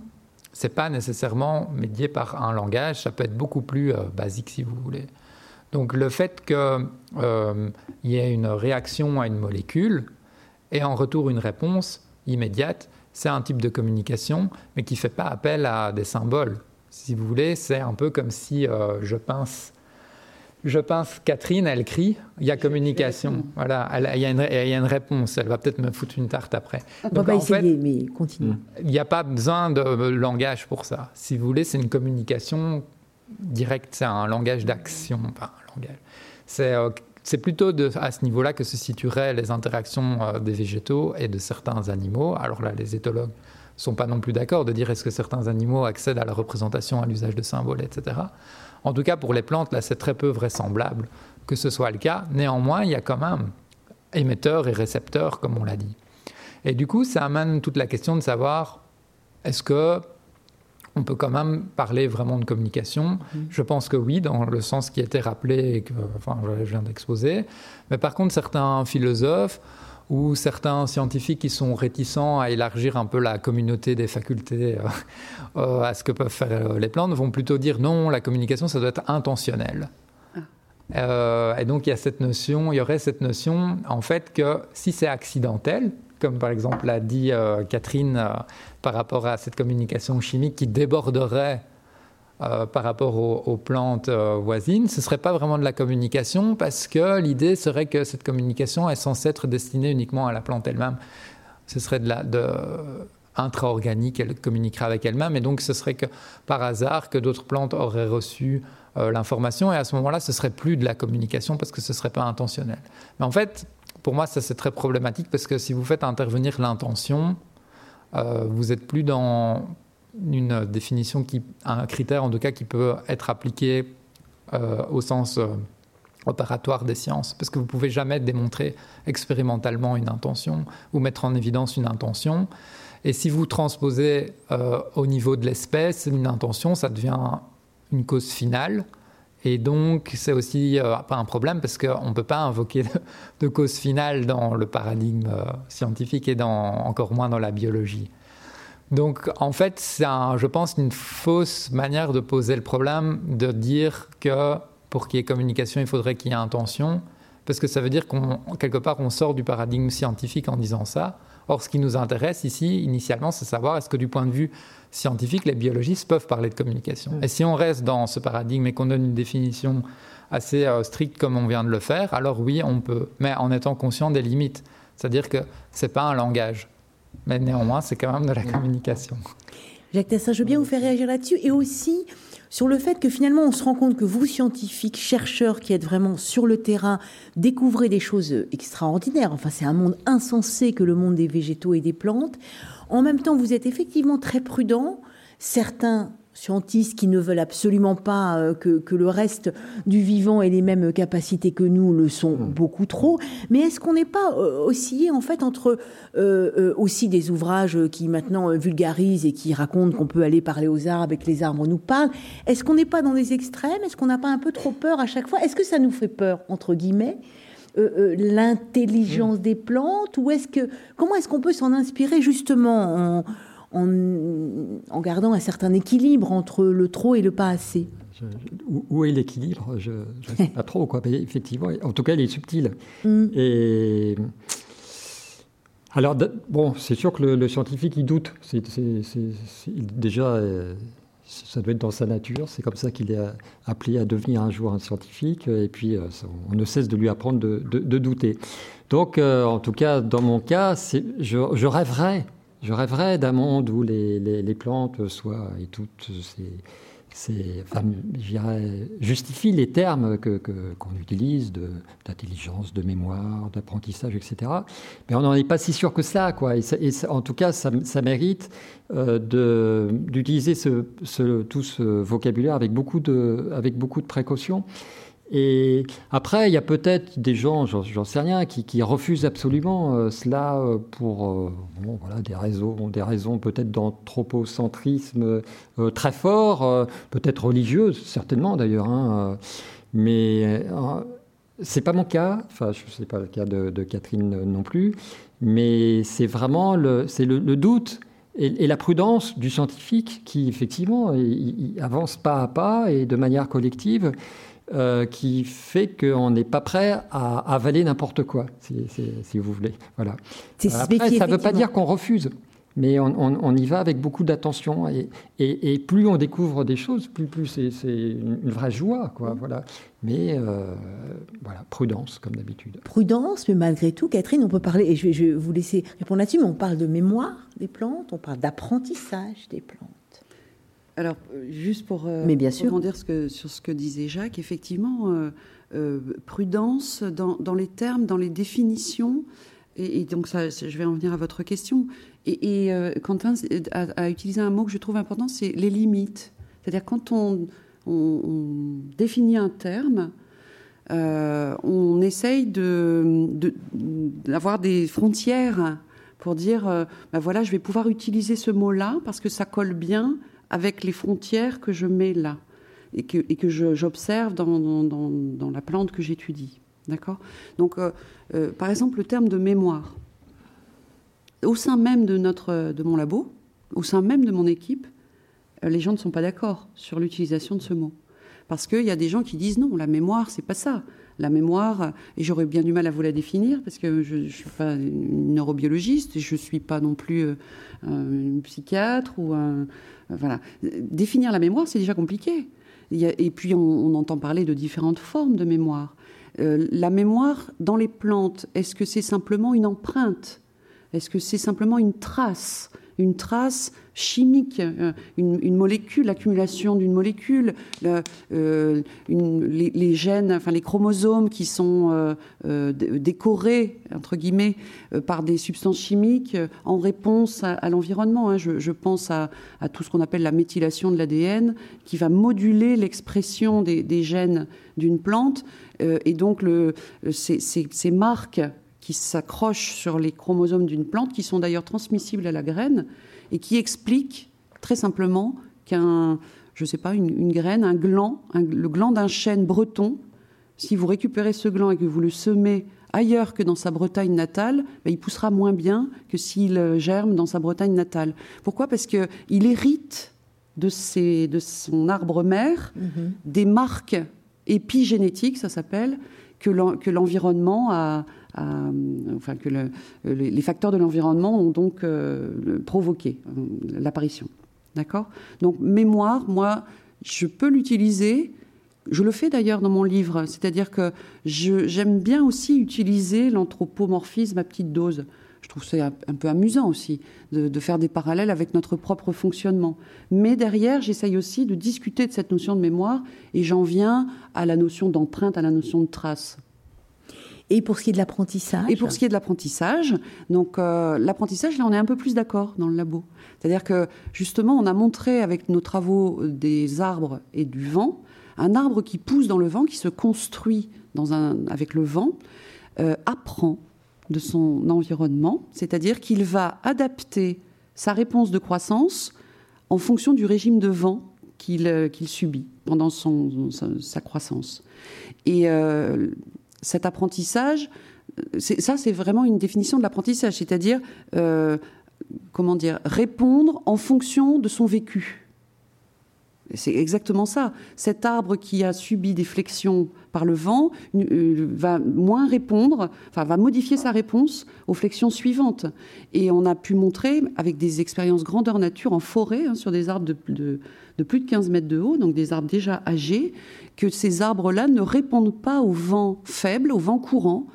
c'est pas nécessairement médié par un langage, ça peut être beaucoup plus euh, basique si vous voulez. Donc le fait qu'il euh, y ait une réaction à une molécule et en retour une réponse immédiate, c'est un type de communication, mais qui ne fait pas appel à des symboles. Si vous voulez, c'est un peu comme si je pince je pense, Catherine, elle crie, il y a communication. Voilà, il, y a une, réponse. Elle va peut-être me foutre une tarte après. On va pas essayer, mais continue. Il n'y a pas besoin de langage pour ça. Si vous voulez, c'est une communication directe, c'est un langage d'action. Euh, c'est plutôt à ce niveau-là que se situeraient les interactions euh, des végétaux et de certains animaux. Alors là, les éthologues ne sont pas non plus d'accord de dire est-ce que certains animaux accèdent à la représentation, à l'usage de symboles, etc. En tout cas, pour les plantes, là, c'est très peu vraisemblable que ce soit le cas. Néanmoins, il y a quand même émetteurs et récepteurs, comme on l'a dit. Et du coup, ça amène toute la question de savoir est-ce que on peut quand même parler vraiment de communication? Mm-hmm. Je pense que oui, dans le sens qui a été rappelé et que enfin, je viens d'exposer. Mais par contre, certains philosophes ou certains scientifiques qui sont réticents à élargir un peu la communauté des facultés euh, euh, à ce que peuvent faire euh, les plantes vont plutôt dire non, la communication, ça doit être intentionnel. Ah. et donc il y a cette notion, il y aurait cette notion en fait que si c'est accidentel, comme par exemple l'a dit Catherine par rapport à cette communication chimique qui déborderait euh, par rapport aux, plantes euh, voisines, ce ne serait pas vraiment de la communication parce que l'idée serait que cette communication est censée être destinée uniquement à la plante elle-même. Ce serait de la de, intra-organique, elle communiquerait avec elle-même et donc ce serait que par hasard que d'autres plantes auraient reçu euh, l'information et à ce moment-là ce serait plus de la communication parce que ce ne serait pas intentionnel. Mais en fait, pour moi ça c'est très problématique parce que si vous faites intervenir l'intention, vous êtes plus dans une définition qui, un critère en tout cas qui peut être appliqué euh, au sens euh, opératoire des sciences, parce que vous pouvez jamais démontrer expérimentalement une intention ou mettre en évidence une intention. Et si vous transposez euh, au niveau de l'espèce une intention, ça devient une cause finale. Et donc, c'est aussi pas un problème parce qu'on ne peut pas invoquer de, cause finale dans le paradigme scientifique et dans, encore moins dans la biologie. Donc, en fait, c'est, je pense, une fausse manière de poser le problème, de dire que pour qu'il y ait communication, il faudrait qu'il y ait intention, parce que ça veut dire qu'on, quelque part, on sort du paradigme scientifique en disant ça. Or, ce qui nous intéresse ici, initialement, c'est savoir est-ce que du point de vue scientifique, les biologistes peuvent parler de communication. Mm. Et si on reste dans ce paradigme et qu'on donne une définition assez euh, stricte comme on vient de le faire, alors oui, on peut, mais en étant conscient des limites. C'est-à-dire que ce n'est pas un langage mais néanmoins, c'est quand même de la communication. Jacques Tassin, je veux bien vous faire réagir là-dessus et aussi sur le fait que finalement on se rend compte que vous, scientifiques, chercheurs qui êtes vraiment sur le terrain, découvrez des choses extraordinaires. Enfin, c'est un monde insensé que le monde des végétaux et des plantes. En même temps, vous êtes effectivement très prudent. Certains scientistes qui ne veulent absolument pas euh, que, que, le reste du vivant ait les mêmes capacités que nous le sont hmm. beaucoup trop. Mais est-ce qu'on n'est pas euh, oscillé en fait entre euh, aussi des ouvrages qui maintenant vulgarisent et qui racontent qu'on peut aller parler aux arbres et que les arbres nous parlent? Est-ce qu'on n'est pas dans des extrêmes? Est-ce qu'on n'a pas un peu trop peur à chaque fois? Est-ce que ça nous fait peur entre guillemets l'intelligence hmm. des plantes? Ou est-ce que comment est-ce qu'on peut s'en inspirer justement en, en, gardant un certain équilibre entre le trop et le pas assez. où, est l'équilibre? Je ne sais pas trop, quoi. effectivement, en tout cas, il est subtil. Mm. Et alors, bon, c'est sûr que le, scientifique, il doute. Déjà, euh, ça doit être dans sa nature. C'est comme ça qu'il est appelé à devenir un jour un scientifique. Et puis, on ne cesse de lui apprendre de, douter. Donc, en tout cas, dans mon cas, je, je rêverais je rêverais d'un monde où les, les, plantes soient, et toutes ces, enfin, justifient les termes qu'on que, utilise d'intelligence, de, mémoire, d'apprentissage, etc. Mais on n'en est pas si sûr que ça, quoi. Et, en tout cas, ça, ça mérite euh, d'utiliser ce, tout ce vocabulaire avec beaucoup de, avec beaucoup de précaution. Et après, il y a peut-être des gens, j'en sais rien, qui, refusent absolument euh, cela euh, pour euh, des, raisons, des raisons peut-être d'anthropocentrisme très fort, peut-être religieuses, certainement d'ailleurs. Hein, mais c'est pas mon cas, enfin, je sais pas le cas de, Catherine non plus, mais c'est vraiment le, doute et, la prudence du scientifique qui, effectivement, avance pas à pas et de manière collective. Euh, qui fait qu'on n'est pas prêt à, avaler n'importe quoi, si, vous voulez. Voilà. Après, ça ne veut pas dire qu'on refuse, mais on, y va avec beaucoup d'attention. Et, plus on découvre des choses, plus, plus c'est une, vraie joie. Quoi, voilà. Mais euh, voilà, prudence, comme d'habitude. Prudence, mais malgré tout, Catherine, on peut parler, et je vais, je vais vous laisser répondre là-dessus, mais on parle de mémoire des plantes, on parle d'apprentissage des plantes. Alors, euh, juste pour euh, Mais rebondir sur ce que disait Jacques, effectivement, euh, prudence dans, les termes, dans les définitions, et, donc ça, je vais en venir à votre question. Et, Quentin a, utilisé un mot que je trouve important, c'est les limites. C'est-à-dire quand on, définit un terme, on essaye d'avoir des frontières pour dire, ben voilà, je vais pouvoir utiliser ce mot-là parce que ça colle bien avec les frontières que je mets là et que, que j'observe dans, la plante que j'étudie. D'accord? Donc, euh, euh, par exemple, le terme de mémoire. Au sein même de, notre, de mon labo, au sein même de mon équipe, euh, les gens ne sont pas d'accord sur l'utilisation de ce mot. Parce qu'il y a des gens qui disent non, la mémoire, c'est pas ça. La mémoire, et j'aurais bien du mal à vous la définir, parce que je ne suis pas une neurobiologiste, et je ne suis pas non plus un psychiatre ou un, voilà. Définir la mémoire, c'est déjà compliqué. et puis, on, entend parler de différentes formes de mémoire. Euh, la mémoire dans les plantes, est-ce que c'est simplement une empreinte? Est-ce que c'est simplement une trace? Une trace chimique, euh, une, molécule, l'accumulation d'une molécule, euh, les, gènes, enfin les chromosomes qui sont euh, décorés entre guillemets par des substances chimiques en réponse à, l'environnement. Hein. Je, pense à, tout ce qu'on appelle la méthylation de l'ADN, qui va moduler l'expression des, gènes d'une plante, et donc ces marques qui s'accrochent sur les chromosomes d'une plante, qui sont d'ailleurs transmissibles à la graine, et qui explique très simplement qu'un, je sais pas, une, graine, un gland, le gland d'un chêne breton, si vous récupérez ce gland et que vous le semez ailleurs que dans sa Bretagne natale, ben, il poussera moins bien que s'il euh, germe dans sa Bretagne natale. Pourquoi? Parce qu'il hérite de, ses, de son arbre mère mm-hmm. des marques épigénétiques, ça s'appelle, que l'environnement a, enfin que les facteurs de l'environnement ont donc euh, provoqué euh, l'apparition. D'accord? Donc mémoire, moi, je peux l'utiliser. Je le fais d'ailleurs dans mon livre, c'est-à-dire que j'aime bien aussi utiliser l'anthropomorphisme à petite dose. Je trouve ça un peu amusant aussi de, de, faire des parallèles avec notre propre fonctionnement. Mais derrière, j'essaye aussi de discuter de cette notion de mémoire et j'en viens à la notion d'empreinte, à la notion de trace. Et pour ce qui est de l'apprentissage Et pour ce qui est de l'apprentissage, donc euh, l'apprentissage, là, on est un peu plus d'accord dans le labo. C'est-à-dire que justement, on a montré avec nos travaux des arbres et du vent, un arbre qui pousse dans le vent, qui se construit avec le vent, euh, apprend de son environnement, c'est-à-dire qu'il va adapter sa réponse de croissance en fonction du régime de vent qu'il euh, subit pendant sa, croissance. Et cet apprentissage, ça c'est vraiment une définition de l'apprentissage, c'est-à-dire, euh, comment dire, répondre en fonction de son vécu. C'est exactement ça. Cet arbre qui a subi des flexions par le vent euh, va moins répondre, enfin va modifier sa réponse aux flexions suivantes. Et on a pu montrer avec des expériences grandeur nature en forêt hein, sur des arbres de, plus de 15 mètres de haut, donc des arbres déjà âgés, que ces arbres-là ne répondent pas au vent faible, au vent courant.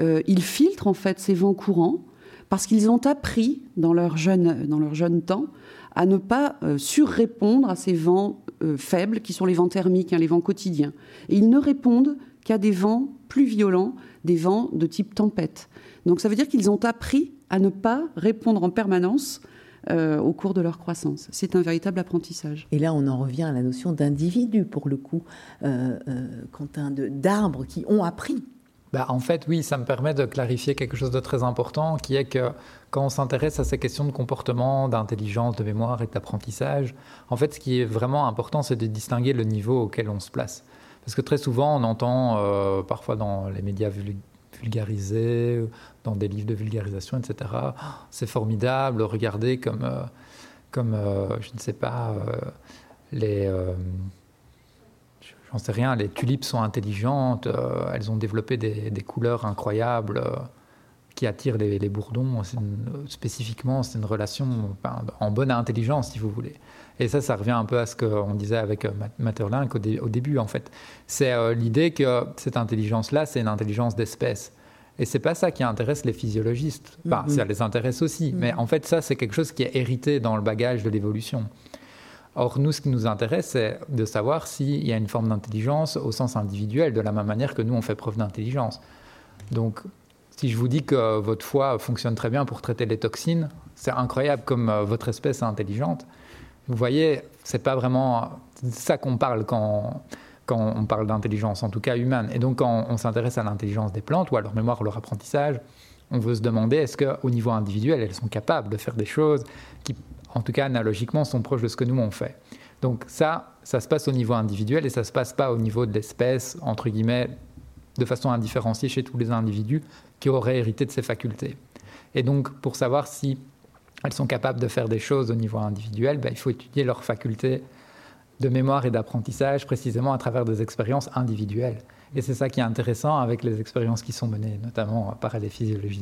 Euh, ils filtrent en fait ces vents courants parce qu'ils ont appris dans leur jeune, dans leur jeune temps à ne pas euh, surrépondre à ces vents faibles qui sont les vents thermiques, hein, les vents quotidiens. Et ils ne répondent qu'à des vents plus violents, des vents de type tempête. Donc ça veut dire qu'ils ont appris à ne pas répondre en permanence euh, au cours de leur croissance. C'est un véritable apprentissage. Et là, on en revient à la notion d'individu, pour le coup, euh, Quentin, d'arbres qui ont appris bah, en fait, oui, ça me permet de clarifier quelque chose de très important, qui est que quand on s'intéresse à ces questions de comportement, d'intelligence, de mémoire et d'apprentissage, en fait, ce qui est vraiment important, c'est de distinguer le niveau auquel on se place. Parce que très souvent, on entend, euh, parfois dans les médias vulgarisés, dans des livres de vulgarisation, etc., c'est formidable, regardez comme, euh, comme euh, je ne sais pas, les j'en sais rien, les tulipes sont intelligentes, elles ont développé des, couleurs incroyables qui attirent les, bourdons. spécifiquement, c'est une relation en bonne intelligence, si vous voulez. Et ça, ça revient un peu à ce qu'on disait avec euh, Materlin au, au, début, en fait. C'est l'idée que cette intelligence-là, c'est une intelligence d'espèce. Et c'est pas ça qui intéresse les physiologistes. Mm-hmm. Ça les intéresse aussi, mais en fait, ça, c'est quelque chose qui est hérité dans le bagage de l'évolution. Or, nous, ce qui nous intéresse, c'est de savoir s'il y a une forme d'intelligence au sens individuel, de la même manière que nous, on fait preuve d'intelligence. Donc, si je vous dis que votre foie fonctionne très bien pour traiter les toxines, c'est incroyable comme euh, votre espèce est intelligente. Vous voyez, c'est pas vraiment ça qu'on parle quand, quand on parle d'intelligence, en tout cas humaine. Et donc, quand on s'intéresse à l'intelligence des plantes ou à leur mémoire leur apprentissage, on veut se demander est-ce qu'au niveau individuel, elles sont capables de faire des choses qui en tout cas analogiquement, sont proches de ce que nous on fait? Donc ça, ça se passe au niveau individuel et ça se passe pas au niveau de l'espèce, entre guillemets, de façon indifférenciée chez tous les individus qui auraient hérité de ces facultés. Et donc, pour savoir si elles sont capables de faire des choses au niveau individuel, ben, il faut étudier leurs facultés de mémoire et d'apprentissage précisément à travers des expériences individuelles. Et c'est ça qui est intéressant avec les expériences qui sont menées, notamment par les physiologies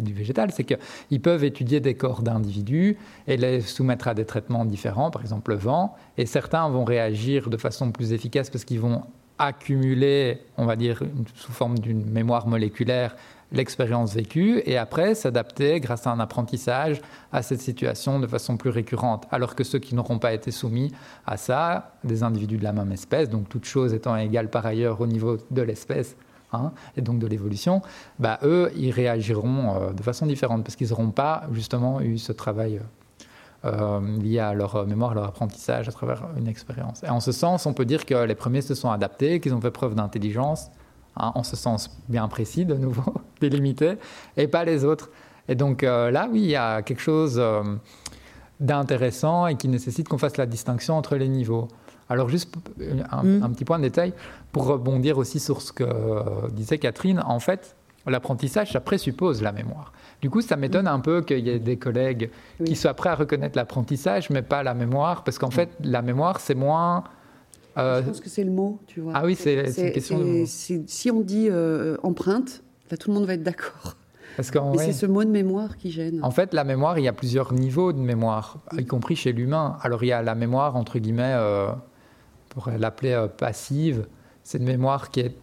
du, végétal, c'est qu'ils peuvent étudier des corps d'individus et les soumettre à des traitements différents, par exemple le vent, et certains vont réagir de façon plus efficace parce qu'ils vont accumuler, on va dire, sous forme d'une mémoire moléculaire, l'expérience vécue et après s'adapter grâce à un apprentissage à cette situation de façon plus récurrente. Alors que ceux qui n'auront pas été soumis à ça, des individus de la même espèce, donc toutes choses étant égales par ailleurs au niveau de l'espèce, hein, et donc de l'évolution, bah, eux, ils réagiront euh, de façon différente parce qu'ils n'auront pas justement eu ce travail euh, lié à leur mémoire, à leur apprentissage à travers une expérience. Et en ce sens, on peut dire que les premiers se sont adaptés, qu'ils ont fait preuve d'intelligence, Hein, en ce sens bien précis, de nouveau, délimité, et pas les autres. Et donc euh, là, oui, il y a quelque chose euh, d'intéressant et qui nécessite qu'on fasse la distinction entre les niveaux. Alors juste un, mm. petit point de détail, pour rebondir aussi sur ce que euh, disait Catherine, en fait, l'apprentissage, ça présuppose la mémoire. Du coup, ça m'étonne un peu qu'il y ait des collègues qui soient prêts à reconnaître l'apprentissage, mais pas la mémoire, parce qu'en fait, la mémoire, c'est moins euh, je pense que c'est le mot, tu vois. Ah oui, c'est une question de. Si on dit euh, empreinte, là, tout le monde va être d'accord. Parce que c'est ce mot de mémoire qui gêne. En fait, la mémoire, il y a plusieurs niveaux de mémoire, y compris chez l'humain. Alors, il y a la mémoire, entre guillemets, euh, on pourrait l'appeler passive. C'est une mémoire qui est,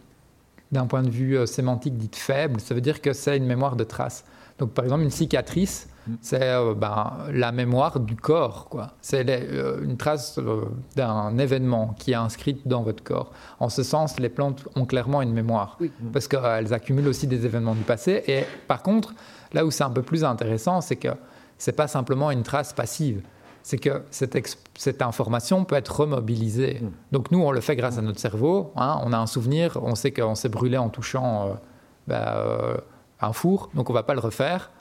d'un point de vue sémantique, dite faible. Ça veut dire que c'est une mémoire de trace. Donc, par exemple, une cicatrice, c'est euh, ben, la mémoire du corps. quoi. C'est euh, une trace euh, d'un événement qui est inscrite dans votre corps. En ce sens, les plantes ont clairement une mémoire, parce qu'elles accumulent aussi des événements du passé. Et par contre, là où c'est un peu plus intéressant, c'est que ce n'est pas simplement une trace passive. C'est que cette, information peut être remobilisée. Mm. Donc nous, on le fait grâce à notre cerveau. Hein. On a un souvenir, on sait qu'on s'est brûlé en touchant ben, un four, donc on ne va pas le refaire.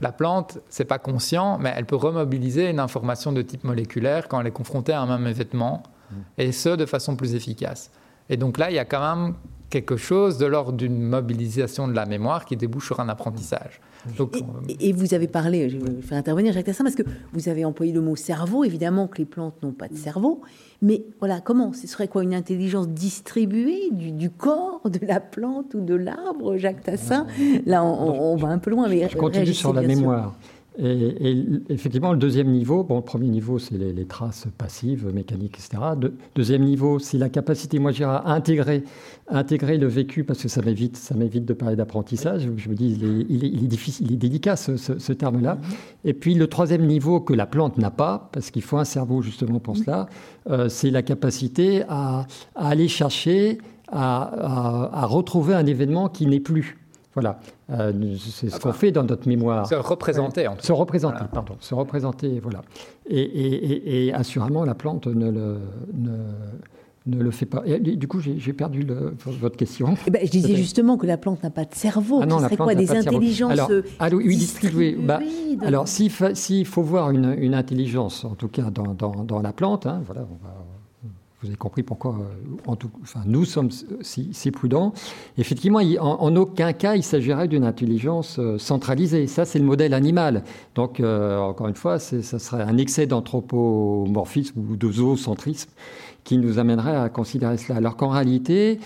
La plante, c'est pas conscient, mais elle peut remobiliser une information de type moléculaire quand elle est confrontée à un même événement, mm. et ce, de façon plus efficace. Et donc là, il y a quand même quelque chose de l'ordre d'une mobilisation de la mémoire qui débouche sur un apprentissage. Donc, et, vous avez parlé, je vais faire intervenir Jacques Tassin, parce que vous avez employé le mot cerveau. Évidemment que les plantes n'ont pas de cerveau, mais voilà, comment Ce serait quoi une intelligence distribuée du, corps de la plante ou de l'arbre, Jacques Tassin? Là, on, va un peu loin, mais je continue sur la mémoire. Et, effectivement, le deuxième niveau, bon, le premier niveau, c'est les, traces passives, mécaniques, etc. deuxième niveau, c'est la capacité, moi, je à intégrer, intégrer le vécu, parce que ça m'évite, ça m'évite de parler d'apprentissage. Je me dis, il est, il est, difficile, il est délicat ce, terme-là. Mm-hmm. Et puis le troisième niveau que la plante n'a pas, parce qu'il faut un cerveau justement pour mm-hmm. cela, euh, c'est la capacité à, aller chercher, à retrouver un événement qui n'est plus. Voilà, euh, c'est ce qu'on fait dans notre mémoire. Se représenter, en Se représenter, pardon. Se représenter, voilà. Et, assurément, la plante ne le, ne, le fait pas. Et, du coup, j'ai perdu le, votre question. Eh ben, je disais justement que la plante n'a pas de cerveau. Ah non, Ce serait quoi Des intelligences alors, ah oui, distribuées. Bah, alors, s'il faut voir une, une, intelligence, en tout cas dans, dans, dans la plante, hein, voilà, on va vous avez compris pourquoi euh, nous sommes si, prudents. Effectivement, en, aucun cas, il s'agirait d'une intelligence euh, centralisée. Ça, c'est le modèle animal. Donc, euh, encore une fois, ça serait un excès d'anthropomorphisme ou de zoocentrisme qui nous amènerait à considérer cela. Alors qu'en réalité,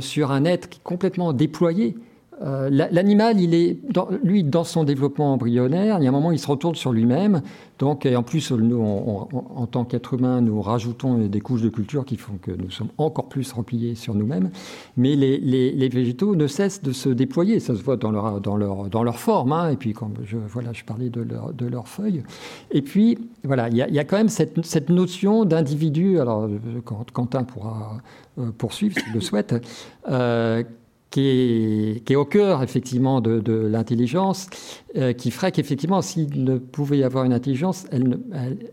sur un être qui complètement déployé, euh, l'animal, il est, lui, dans son développement embryonnaire, il y a un moment, il se retourne sur lui-même. Donc, en plus, nous, en tant qu'être humain, nous rajoutons des couches de culture qui font que nous sommes encore plus repliés sur nous-mêmes. Mais les, végétaux ne cessent de se déployer. Ça se voit dans leur, dans leur, dans leur forme. Hein. Et puis, comme je, voilà, je parlais de, leur, de leurs feuilles. Et puis, voilà, il y a, quand même cette, cette notion d'individu. Alors, Quentin pourra euh, poursuivre s'il le souhaite. Euh, qui est, au cœur effectivement de, l'intelligence, euh, qui ferait qu'effectivement, s'il ne pouvait y avoir une intelligence, elle ne,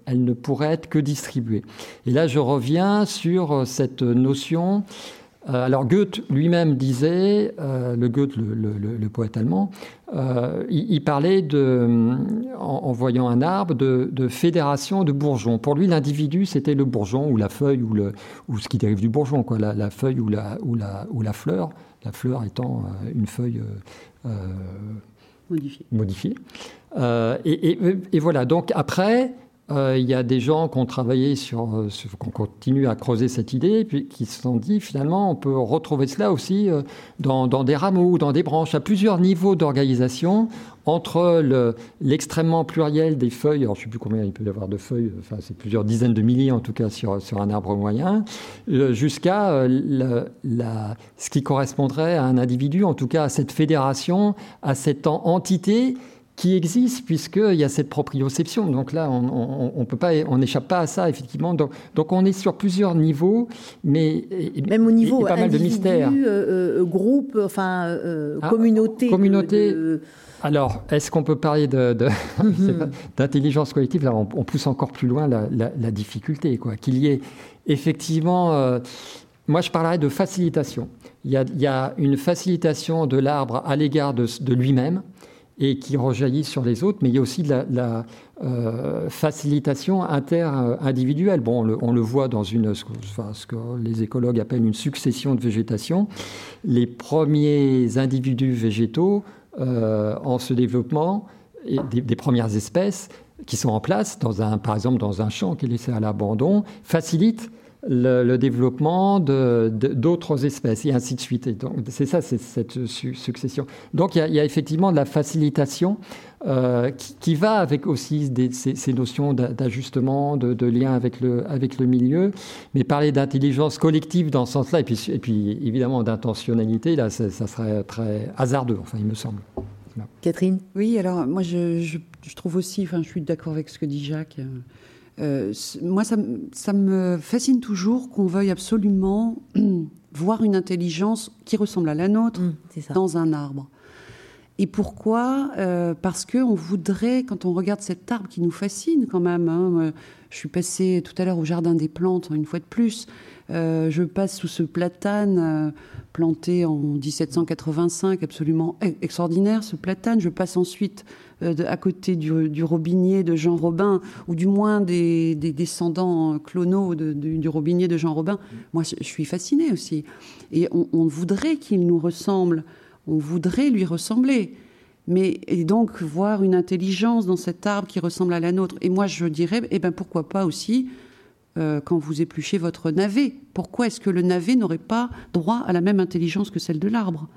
elle, ne, pourrait être que distribuée. Et là, je reviens sur euh, cette notion. Euh, alors Goethe lui-même disait, le Goethe, le, poète allemand, il, parlait de, en, voyant un arbre, de, fédération de bourgeons. Pour lui, l'individu, c'était le bourgeon ou la feuille ou, le, ou ce qui dérive du bourgeon, quoi, la, la feuille ou la, ou la, ou la fleur la fleur étant euh, une feuille euh, euh, modifiée. Et, voilà, donc après, il y a des gens qui ont travaillé sur, sur qui continue à creuser cette idée, puis qui se sont dit finalement on peut retrouver cela aussi dans, dans des rameaux, dans des branches, à plusieurs niveaux d'organisation entre l'extrêmement pluriel des feuilles, alors je ne sais plus combien il peut y avoir de feuilles, enfin c'est plusieurs dizaines de milliers en tout cas sur, sur un arbre moyen, euh, jusqu'à euh, ce qui correspondrait à un individu, en tout cas à cette fédération, à cette entité qui existe puisqu'il y a cette proprioception. Donc là, on peut pas, on n'échappe pas à ça effectivement. Donc, donc, on est sur plusieurs niveaux, mais même au niveau pas mal de mystères. Euh, groupe, enfin ah, communauté. communauté. Alors, est-ce qu'on peut parler d'intelligence collective? Là, on, pousse encore plus loin la, difficulté, quoi. Qu'il y ait effectivement. Euh, moi, je parlerais de facilitation. Il y a, une facilitation de l'arbre à l'égard de, lui-même et qui rejaillit sur les autres, mais il y a aussi de la, euh, facilitation inter-individuelle. Bon, on le, voit dans une, ce que les écologues appellent une succession de végétation. Les premiers individus végétaux euh, en ce développement des, premières espèces qui sont en place, dans un, par exemple dans un champ qui est laissé à l'abandon, facilitent le, développement d'autres espèces et ainsi de suite. C'est ça, c'est cette succession. Donc il y, a, effectivement de la facilitation euh, qui, va avec aussi ces, notions d'ajustement, de, lien avec le, avec le milieu. Mais parler d'intelligence collective dans ce sens-là, et puis, et puis évidemment d'intentionnalité, là, ça, serait très hasardeux, enfin, il me semble. Catherine? Oui, alors moi je, je, trouve aussi, enfin je suis d'accord avec ce que dit Jacques. Euh, moi, ça, ça, me fascine toujours qu'on veuille absolument voir une intelligence qui ressemble à la nôtre mmh, dans un arbre. Et pourquoi? Euh, Parce qu'on voudrait, quand on regarde cet arbre qui nous fascine quand même, hein, je suis passée tout à l'heure au Jardin des Plantes, une fois de plus, euh, je passe sous ce platane euh, planté en 1785, absolument e-, extraordinaire, ce platane. Je passe ensuite à côté du, robinier de Jean Robin, ou du moins des, descendants clonaux du robinier de Jean Robin. Moi, je, suis fascinée aussi. Et on, on voudrait qu'il nous ressemble on voudrait lui ressembler. Mais, et donc, voir une intelligence dans cet arbre qui ressemble à la nôtre. Et moi, je dirais, eh ben, pourquoi pas aussi, euh, quand vous épluchez votre navet, pourquoi est-ce que le navet n'aurait pas droit à la même intelligence que celle de l'arbre?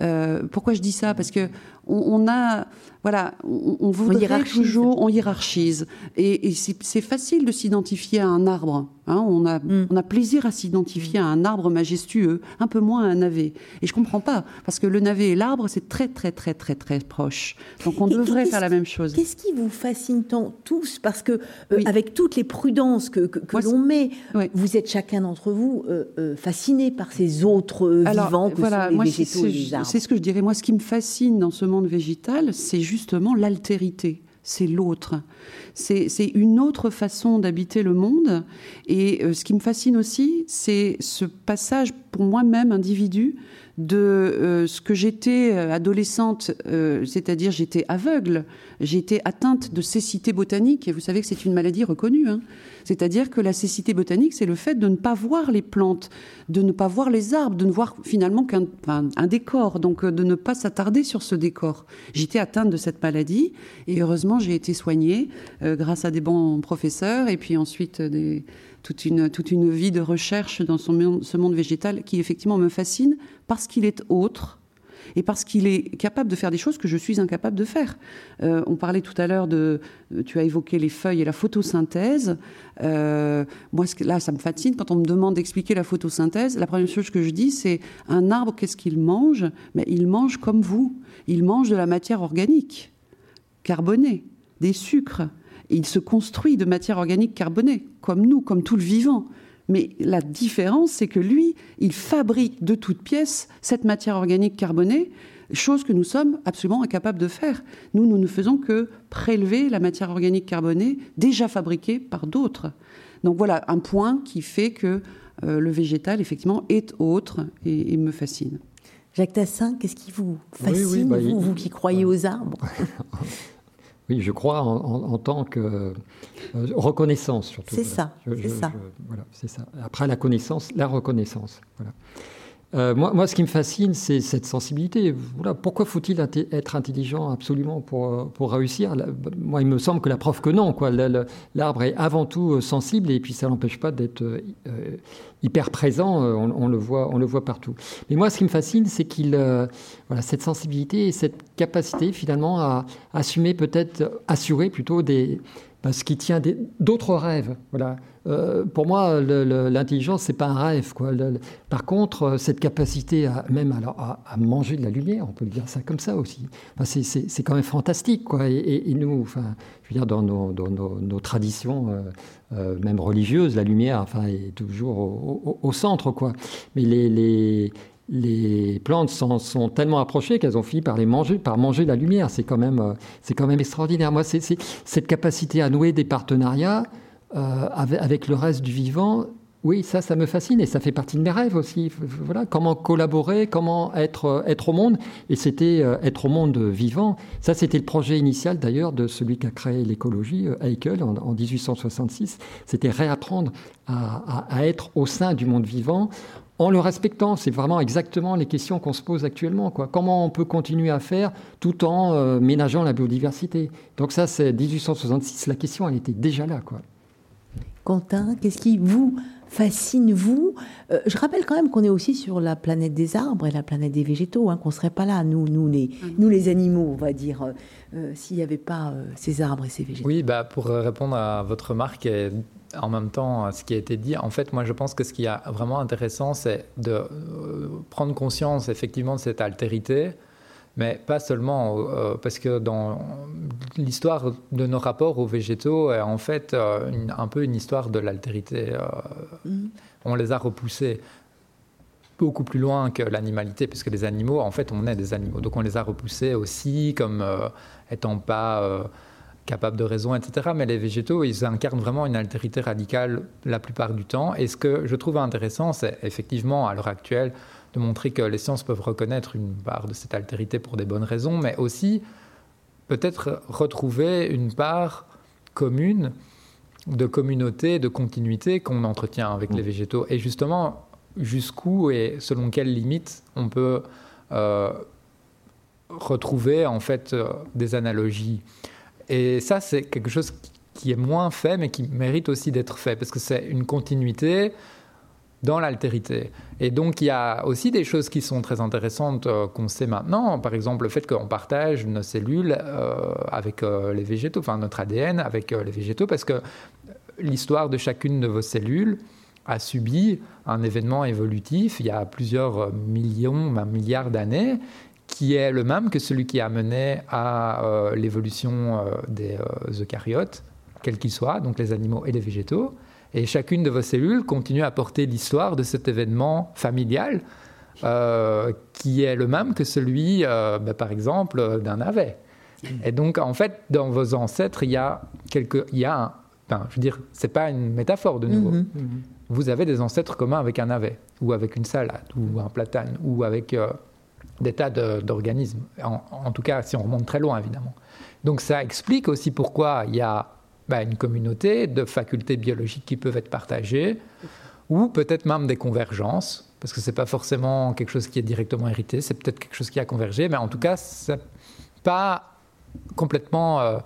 Euh, pourquoi je dis ça? Parce que on, a, voilà, on, voudrait toujours, on hiérarchise, et, c'est facile de s'identifier à un arbre. Hein. on, a, mm. on a plaisir à s'identifier à un arbre majestueux, un peu moins à un navet. Et je comprends pas, parce que le navet et l'arbre, c'est très, très, très, très, très proche. Donc on devrait faire la même chose. Qu'est-ce qui vous fascine tant tous? Parce que euh, avec toutes les prudences que, que, l'on met, vous êtes chacun d'entre vous euh, euh fasciné par ces autres vivants que voilà, sont les végétaux. C'est ce que je dirais. Moi, ce qui me fascine dans ce monde végétal, c'est justement l'altérité, c'est l'autre. C'est une autre façon d'habiter le monde. Et euh, ce qui me fascine aussi, c'est ce passage pour moi-même, individu, de euh, ce que j'étais euh, adolescente, c'est-à-dire j'étais aveugle, j'étais atteinte de cécité botanique, et vous savez que c'est une maladie reconnue. Hein. C'est-à-dire que la cécité botanique, c'est le fait de ne pas voir les plantes, de ne pas voir les arbres, de ne voir finalement qu'un un décor, donc euh, de ne pas s'attarder sur ce décor. J'étais atteinte de cette maladie et heureusement j'ai été soignée euh, grâce à des bons professeurs et puis ensuite des, toute, une, toute une vie de recherche dans ce monde végétal qui effectivement me fascine parce qu'il est autre et parce qu'il est capable de faire des choses que je suis incapable de faire. Euh, on parlait tout à l'heure de, tu as évoqué les feuilles et la photosynthèse. Euh, moi, là, ça me fascine quand on me demande d'expliquer la photosynthèse. La première chose que je dis, c'est un arbre, qu'est-ce qu'il mange? Mais il mange comme vous. Il mange de la matière organique, carbonée, des sucres. il se construit de matière organique carbonée, comme nous, comme tout le vivant. Mais la différence, c'est que lui, il fabrique de toutes pièces cette matière organique carbonée, chose que nous sommes absolument incapables de faire. Nous, nous ne faisons que prélever la matière organique carbonée déjà fabriquée par d'autres. Donc voilà un point qui fait que euh, le végétal, effectivement, est autre et, me fascine. Jacques Tassin, qu'est-ce qui vous fascine, bah, vous, vous, qui croyez aux arbres? Oui, je crois en, tant que euh, reconnaissance surtout. C'est ça. c'est ça. voilà, c'est ça. Après la connaissance, la reconnaissance. Voilà. Euh, moi, ce qui me fascine, c'est cette sensibilité. Voilà, pourquoi faut-il être intelligent absolument pour, euh, pour réussir? Moi, il me semble que la preuve que non. L'arbre est avant tout euh, sensible et puis ça n'empêche pas d'être hyper présent. On, le voit, on le voit partout. Mais moi, ce qui me fascine, c'est qu'il, voilà, cette sensibilité et cette capacité finalement à assumer peut-être, assurer plutôt des, ce qui tient d'autres rêves. Voilà. Euh, pour moi, l'intelligence, c'est pas un rêve. Quoi. par contre, euh, cette capacité à, même à, manger de la lumière, on peut dire ça comme ça aussi, c'est quand même fantastique. Quoi. Et, nous, enfin, je veux dire, dans nos, dans nos, traditions, euh, même religieuses, la lumière enfin, est toujours au, centre. Quoi. Mais les, les, les plantes sont, sont tellement approchées qu'elles ont fini par les manger, par manger la lumière. C'est quand même, quand même extraordinaire. Moi, cette capacité à nouer des partenariats euh, avec, le reste du vivant. Oui, ça, ça me fascine et ça fait partie de mes rêves aussi. Voilà, comment collaborer, comment être, être au monde. Et c'était euh, être au monde vivant. Ça, c'était le projet initial d'ailleurs de celui qui a créé l'écologie, Haeckel, en, en 1866. C'était réapprendre à, être au sein du monde vivant en le respectant. C'est vraiment exactement les questions qu'on se pose actuellement. Comment on peut continuer à faire tout en euh, ménageant la biodiversité? Donc ça, c'est 1866. La question, elle était déjà là. Quentin, qu'est-ce qui vous fascine, vous? Euh, Je rappelle quand même qu'on est aussi sur la planète des arbres et la planète des végétaux, hein, qu'on ne serait pas là, nous, nous, les, mm. nous les animaux, on va dire, euh, s'il n'y avait pas ces arbres et ces végétaux. Oui, bah, pour répondre à votre remarque, en même temps ce qui a été dit. En fait, moi, je pense que ce qui est vraiment intéressant, c'est de euh, prendre conscience effectivement de cette altérité, mais pas seulement euh, parce que dans l'histoire de nos rapports aux végétaux est en fait euh, un peu une histoire de l'altérité. Mm. On les a repoussés beaucoup plus loin que l'animalité, puisque les animaux, en fait, on est des animaux. Donc on les a repoussés aussi comme euh, étant pas euh, capables de raison, etc. Mais les végétaux, ils incarnent vraiment une altérité radicale la plupart du temps. Et ce que je trouve intéressant, c'est effectivement, à l'heure actuelle, de montrer que les sciences peuvent reconnaître une part de cette altérité pour des bonnes raisons, mais aussi peut-être retrouver une part commune de communauté, de continuité qu'on entretient avec les mm. végétaux. Et justement, jusqu'où et selon quelles limites on peut euh, retrouver en fait euh, des analogies. Et ça, c'est quelque chose qui est moins fait, mais qui mérite aussi d'être fait, parce que c'est une continuité dans l'altérité. Et donc il y a aussi des choses qui sont très intéressantes euh, qu'on sait maintenant, par exemple le fait qu'on partage nos cellules avec les végétaux, enfin notre ADN avec les végétaux, parce que l'histoire de chacune de vos cellules a subi un événement évolutif il y a plusieurs millions, même milliards d'années, qui est le même que celui qui a mené à euh, l'évolution euh, des euh, eucaryotes, quels qu'ils soient, donc les animaux et les végétaux. Et chacune de vos cellules continue à porter l'histoire de cet événement familial, qui est le même que celui, bah, par exemple, d'un navet. Et donc, en fait, dans vos ancêtres, il y a, quelque, il y a un, je veux dire, c'est pas une métaphore de nouveau. Mhm. Mhm. Vous avez des ancêtres communs avec un navet, ou avec une salade, ou un platane, ou avec euh, des tas d'organismes. En, tout cas, si on remonte très loin, évidemment. Donc ça explique aussi pourquoi il y a bah, une communauté de facultés biologiques qui peuvent être partagées, ou peut-être même des convergences, parce que c'est pas forcément quelque chose qui est directement hérité, c'est peut-être quelque chose qui a convergé, mais en tout cas, c'est pas complètement euh,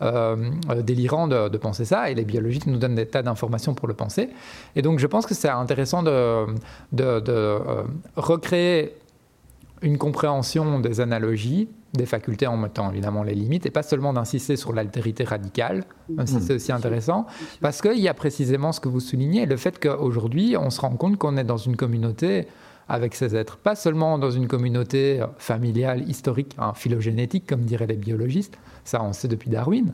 euh, délirant de, penser ça, et les biologistes nous donnent des tas d'informations pour le penser. Et donc je pense que c'est intéressant de, de, euh, recréer une compréhension des analogies, des facultés en mettant évidemment les limites, et pas seulement d'insister sur l'altérité radicale, même si c'est aussi intéressant, parce qu'il y a précisément ce que vous soulignez, le fait qu'aujourd'hui, on se rend compte qu'on est dans une communauté avec ces êtres, pas seulement dans une communauté familiale, historique, hein, phylogénétique, comme diraient les biologistes, ça on sait depuis Darwin,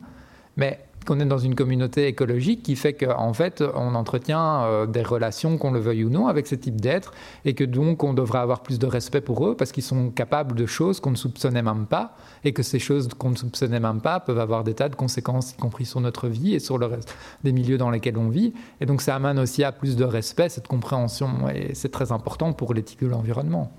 mais qu'on est dans une communauté écologique qui fait qu'en fait, on entretient euh, des relations, qu'on le veuille ou non, avec ce type d'êtres, et que donc on devrait avoir plus de respect pour eux parce qu'ils sont capables de choses qu'on ne soupçonnait même pas, et que ces choses qu'on ne soupçonnait même pas peuvent avoir des tas de conséquences, y compris sur notre vie et sur le reste des milieux dans lesquels on vit. Et donc ça amène aussi à plus de respect, cette compréhension, et c'est très important pour l'éthique de l'environnement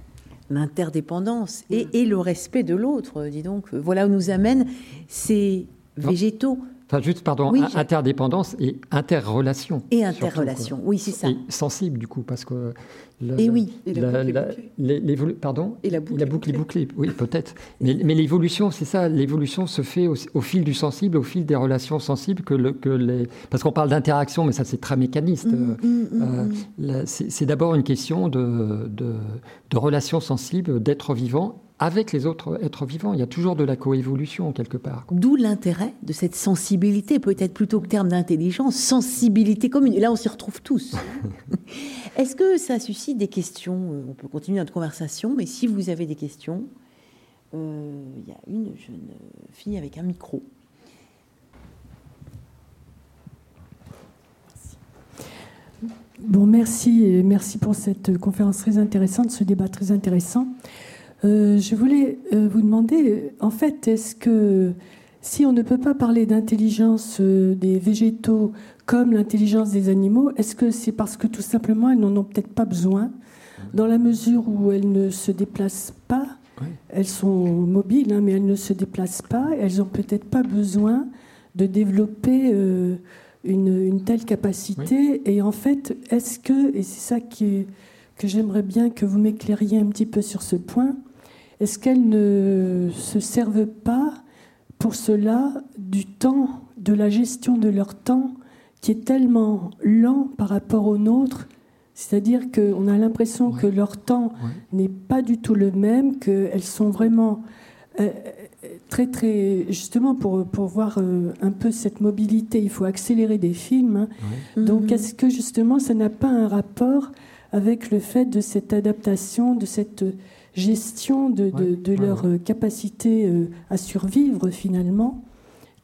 l'interdépendance et, et, le respect de l'autre, dis donc. Voilà où nous amènent ces végétaux. Enfin, juste, pardon, interdépendance et interrelation. Et interrelation, oui, c'est ça. Et sensible, du coup, parce que et oui. Et la, boucle pardon Et la boucle, la boucle est bouclée. Oui, peut-être. Mais, l'évolution, c'est ça. L'évolution se fait au, fil du sensible, au fil des relations sensibles que, le, que les. Parce qu'on parle d'interaction, mais ça, c'est très mécaniste. Mm, mm, mm, euh, c'est d'abord une question de, de, de relations sensibles, d'être vivant avec les autres êtres vivants. Il y a toujours de la coévolution quelque part. D'où l'intérêt de cette sensibilité, peut-être plutôt que terme d'intelligence, sensibilité commune. Et là, on s'y retrouve tous. Est-ce que ça suscite des questions euh, On peut continuer notre conversation, mais si vous avez des questions, euh, il y a une jeune fille avec un micro. Bon, merci, merci pour cette conférence très intéressante, ce débat très intéressant. Euh, je voulais vous demander, en fait, est-ce que si on ne peut pas parler d'intelligence des végétaux comme l'intelligence des animaux, est-ce que c'est parce que tout simplement elles n'en ont peut-être pas besoin, dans la mesure où elles ne se déplacent pas Elles sont mobiles, hein, mais elles ne se déplacent pas. Elles n'ont peut-être pas besoin de développer une, telle capacité. Et en fait, est-ce que, et c'est ça qui que j'aimerais bien que vous m'éclairiez un petit peu sur ce point, est-ce qu'elles ne se servent pas pour cela du temps, de la gestion de leur temps qui est tellement lent par rapport au nôtre c'est-à-dire qu'on a l'impression que leur temps n'est pas du tout le même, qu'elles sont vraiment euh, très, très. Justement, pour, pour voir euh, un peu cette mobilité, il faut accélérer des films. Hein. Donc, mhm. est-ce que justement, ça n'a pas un rapport avec le fait de cette adaptation, de cette gestion de, leur capacité euh, à survivre finalement,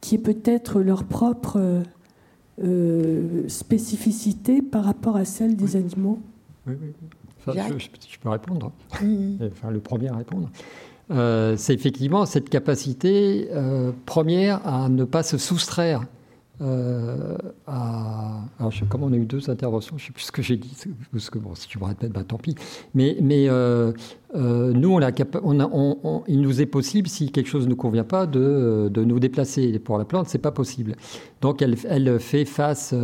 qui est peut-être leur propre euh, spécificité par rapport à celle des animaux. je, peux répondre. Mm. enfin, le premier à répondre. Euh, c'est effectivement cette capacité euh, première à ne pas se soustraire euh, à. Alors, je, comme on a eu deux interventions, je ne sais plus ce que j'ai dit, parce que bon, si tu me répètes, bah, tant pis. Mais, mais nous, on a, il nous est possible, si quelque chose ne nous convient pas, de, de nous déplacer. Pour la plante, c'est pas possible. Donc, elle, elle fait face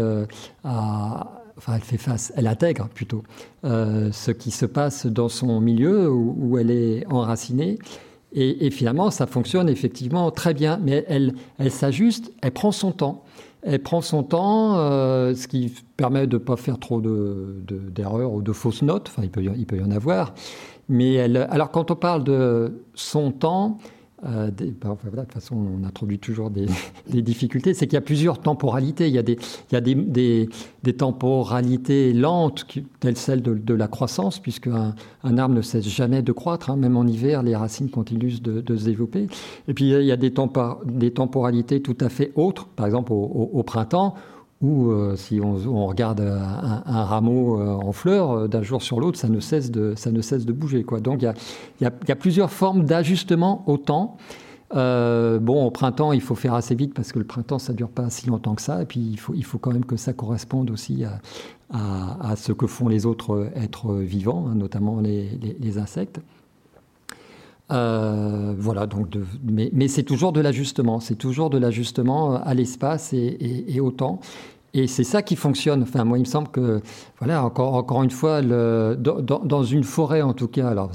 à enfin elle fait face, elle intègre plutôt euh, ce qui se passe dans son milieu où, elle est enracinée. Et, finalement, ça fonctionne effectivement très bien, mais elle, elle s'ajuste, elle prend son temps. Elle prend son temps, euh, ce qui permet de ne pas faire trop d'erreurs de, ou de fausses notes. Enfin, il peut, il peut y en avoir. Mais elle, alors, quand on parle de son temps, euh, bah, de toute façon, on introduit toujours des, difficultés. C'est qu'il y a plusieurs temporalités. Il y a des, il y a des, des, temporalités lentes, telles celles de, la croissance, puisque un, arbre ne cesse jamais de croître. Hein. Même en hiver, les racines continuent de, de, se développer. Et puis, il y a des, des temporalités tout à fait autres. Par exemple, au printemps, ou euh, si on, regarde un, rameau euh, en fleurs, euh, d'un jour sur l'autre, ça, ne cesse de, ça ne cesse de bouger. Quoi. Donc il y a, plusieurs formes d'ajustement au temps. bon, au printemps, il faut faire assez vite parce que le printemps, ça ne dure pas si longtemps que ça. Et puis, il faut, il faut quand même que ça corresponde aussi à, ce que font les autres êtres vivants, hein, notamment les, insectes. Voilà, donc mais, c'est toujours de l'ajustement, c'est toujours de l'ajustement à l'espace et, au temps. Et c'est ça qui fonctionne. Enfin, moi, il me semble que, voilà, encore, encore une fois, dans, une forêt, en tout cas, alors,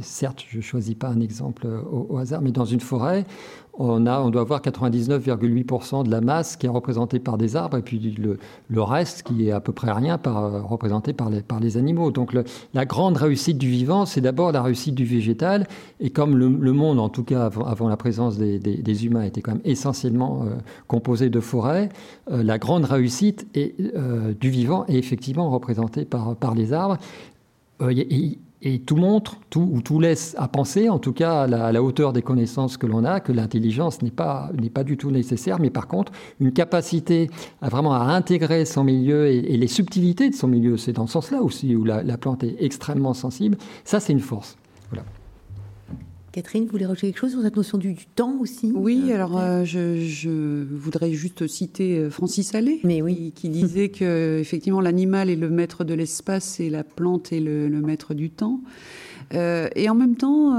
certes, je ne choisis pas un exemple au, hasard, mais dans une forêt, on, a, on doit avoir 99,8% de la masse qui est représentée par des arbres et puis le, reste qui est à peu près rien par, représenté par les, par les animaux. Donc la grande réussite du vivant, c'est d'abord la réussite du végétal. Et comme le, monde, en tout cas avant, la présence des, des, humains, était quand même essentiellement euh, composé de forêts, euh, la grande réussite euh, du vivant est effectivement représentée par, par les arbres. Tout montre, tout, ou tout laisse à penser, en tout cas à la, hauteur des connaissances que l'on a, que l'intelligence n'est pas, du tout nécessaire, mais par contre, une capacité à vraiment à intégrer son milieu et, les subtilités de son milieu, c'est dans ce sens-là aussi où la plante est extrêmement sensible, ça c'est une force. Catherine, vous voulez rajouter quelque chose sur cette notion du, temps aussi? Oui, euh, alors euh, je, voudrais juste citer euh, Francis Allais, qui, disait que effectivement l'animal est le maître de l'espace et la plante est le, maître du temps. et en même temps,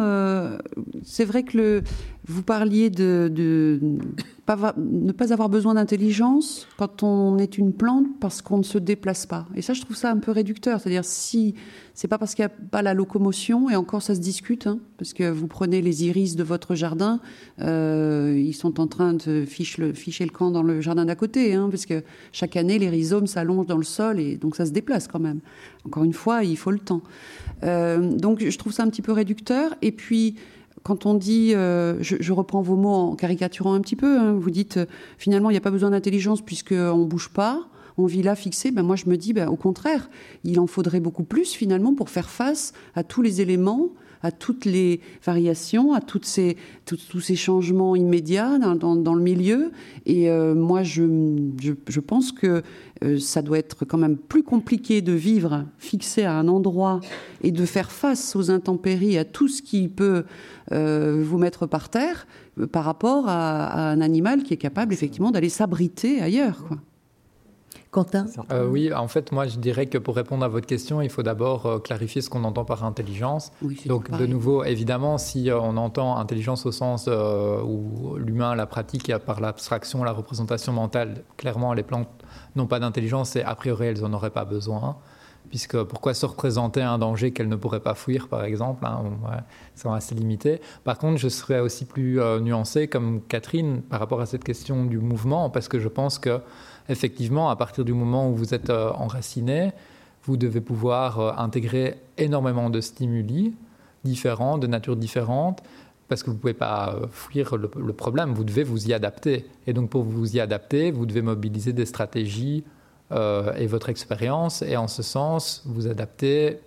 c'est vrai que le, vous parliez de, ne pas avoir besoin d'intelligence quand on est une plante parce qu'on ne se déplace pas. Et ça, je trouve ça un peu réducteur. C'est-à-dire, si c'est pas parce qu'il n'y a pas la locomotion, et encore ça se discute, hein, parce que vous prenez les iris de votre jardin, euh, ils sont en train de ficher le camp dans le jardin d'à côté, hein, parce que chaque année, les rhizomes s'allongent dans le sol, et donc ça se déplace quand même. Encore une fois, il faut le temps. Euh, donc je trouve ça un petit peu réducteur. Et puis, quand on dit, euh, je, reprends vos mots en caricaturant un petit peu, hein, vous dites euh, finalement il n'y a pas besoin d'intelligence puisqu'on ne bouge pas, on vit là fixé, ben moi je me dis ben, au contraire, il en faudrait beaucoup plus finalement pour faire face à tous les éléments à toutes les variations, à toutes ces, tous ces changements immédiats dans, dans, le milieu. Et euh, moi, je, je, pense que euh, ça doit être quand même plus compliqué de vivre fixé à un endroit et de faire face aux intempéries, à tout ce qui peut euh, vous mettre par terre, par rapport à, à, un animal qui est capable effectivement d'aller s'abriter ailleurs. Quoi. Quentin euh, Oui, en fait, moi, je dirais que pour répondre à votre question, il faut d'abord euh, clarifier ce qu'on entend par intelligence. Donc, de nouveau, évidemment, si euh, on entend intelligence au sens où l'humain la pratique par l'abstraction, la représentation mentale, clairement, les plantes n'ont pas d'intelligence et a priori, elles n'en auraient pas besoin puisque pourquoi se représenter un danger qu'elles ne pourraient pas fuir, par exemple hein, C'est assez limité. Par contre, je serais aussi plus nuancé, comme Catherine, par rapport à cette question du mouvement, parce que je pense que effectivement, à partir du moment où vous êtes euh, enraciné, vous devez pouvoir euh, intégrer énormément de stimuli différents, de nature différente, parce que vous ne pouvez pas euh, fuir le, problème, vous devez vous y adapter. Et donc pour vous y adapter, vous devez mobiliser des stratégies et votre expérience, et en ce sens, vous adapter,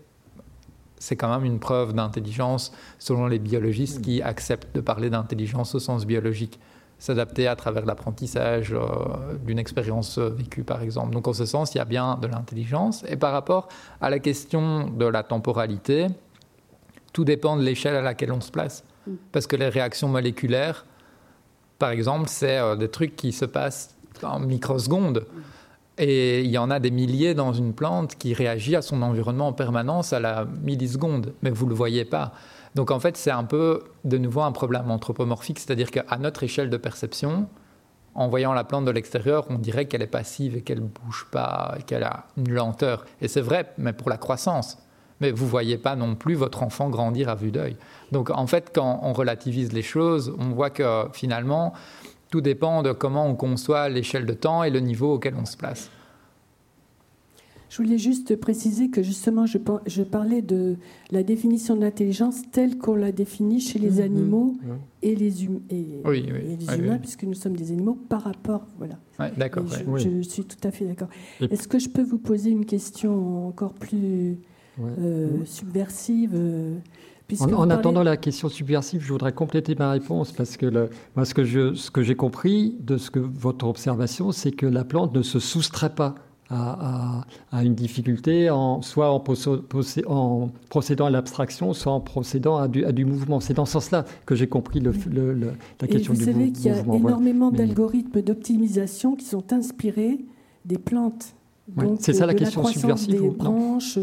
c'est quand même une preuve d'intelligence selon les biologistes qui acceptent de parler d'intelligence au sens biologique. S'adapter à travers l'apprentissage euh, d'une expérience vécue, par exemple. Donc, en ce sens, il y a bien de l'intelligence. Et par rapport à la question de la temporalité, tout dépend de l'échelle à laquelle on se place. Mm. Parce que les réactions moléculaires, par exemple, c'est euh, des trucs qui se passent en microsecondes. Et il y en a des milliers dans une plante qui réagit à son environnement en permanence à la milliseconde, mais vous ne le voyez pas. Donc en fait, c'est un peu de nouveau un problème anthropomorphique, c'est-à-dire qu'à notre échelle de perception, en voyant la plante de l'extérieur, on dirait qu'elle est passive et qu'elle ne bouge pas, qu'elle a une lenteur. Et c'est vrai, mais pour la croissance. Mais vous ne voyez pas non plus votre enfant grandir à vue d'œil. Donc en fait, quand on relativise les choses, on voit que finalement, tout dépend de comment on conçoit l'échelle de temps et le niveau auquel on se place. Je voulais juste préciser que justement, je, parlais de la définition de l'intelligence telle qu'on la définit chez les mhm. animaux et les, hum-, et, les humains, puisque nous sommes des animaux par rapport. Voilà. d'accord. Je, suis tout à fait d'accord. Est-ce que je peux vous poser une question encore plus euh, subversive euh, en, attendant la question subversive, je voudrais compléter ma réponse parce que le, moi, ce que, je, ce que j'ai compris de ce que votre observation, c'est que la plante ne se soustrait pas à, à, une difficulté, en, soit en, en procédant à l'abstraction, soit en procédant à du, à du mouvement. C'est dans ce sens-là que j'ai compris le, le, la question du mouvement. Vous savez qu'il y a énormément d'algorithmes d'optimisation qui sont inspirés des plantes. c'est ça la question subversive. Des branches,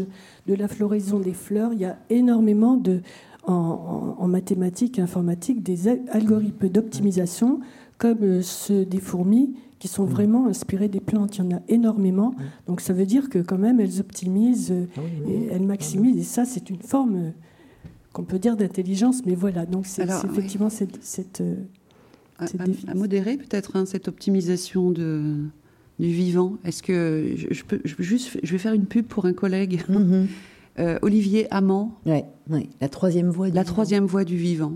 de la floraison des fleurs, il y a énormément de, en, mathématiques et informatique des algorithmes d'optimisation comme euh, ceux des fourmis qui sont vraiment inspirés des plantes. Il y en a énormément. Donc ça veut dire que quand même elles optimisent euh, ah et elles maximisent. Et ça, c'est une forme euh, qu'on peut dire d'intelligence. Mais voilà, donc c'est effectivement cette... cette, à, modérer peut-être hein, cette optimisation de, du vivant. Est-ce que je, peux juste, je vais faire une pub pour un collègue, mhm. euh, Olivier Amand. Oui, la troisième voie. Du la troisième voie du vivant.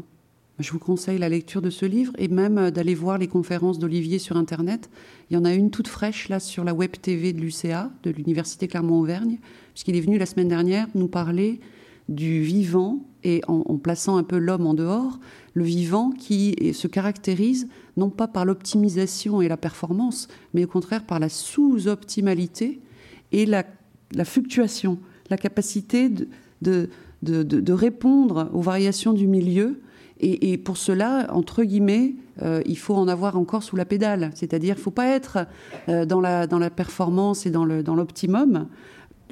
Je vous conseille la lecture de ce livre et même euh, d'aller voir les conférences d'Olivier sur Internet. Il y en a une toute fraîche là sur la web TV de l'UCA, de l'Université Clermont-Auvergne, puisqu'il est venu la semaine dernière nous parler du vivant et en plaçant un peu l'homme en dehors, le vivant qui se caractérise non pas par l'optimisation et la performance, mais au contraire par la sous-optimalité et la, fluctuation, la capacité de, de, répondre aux variations du milieu. Et, pour cela, entre guillemets, euh, il faut en avoir encore sous la pédale. C'est-à-dire, il ne faut pas être euh, dans, la, performance et dans l'optimum,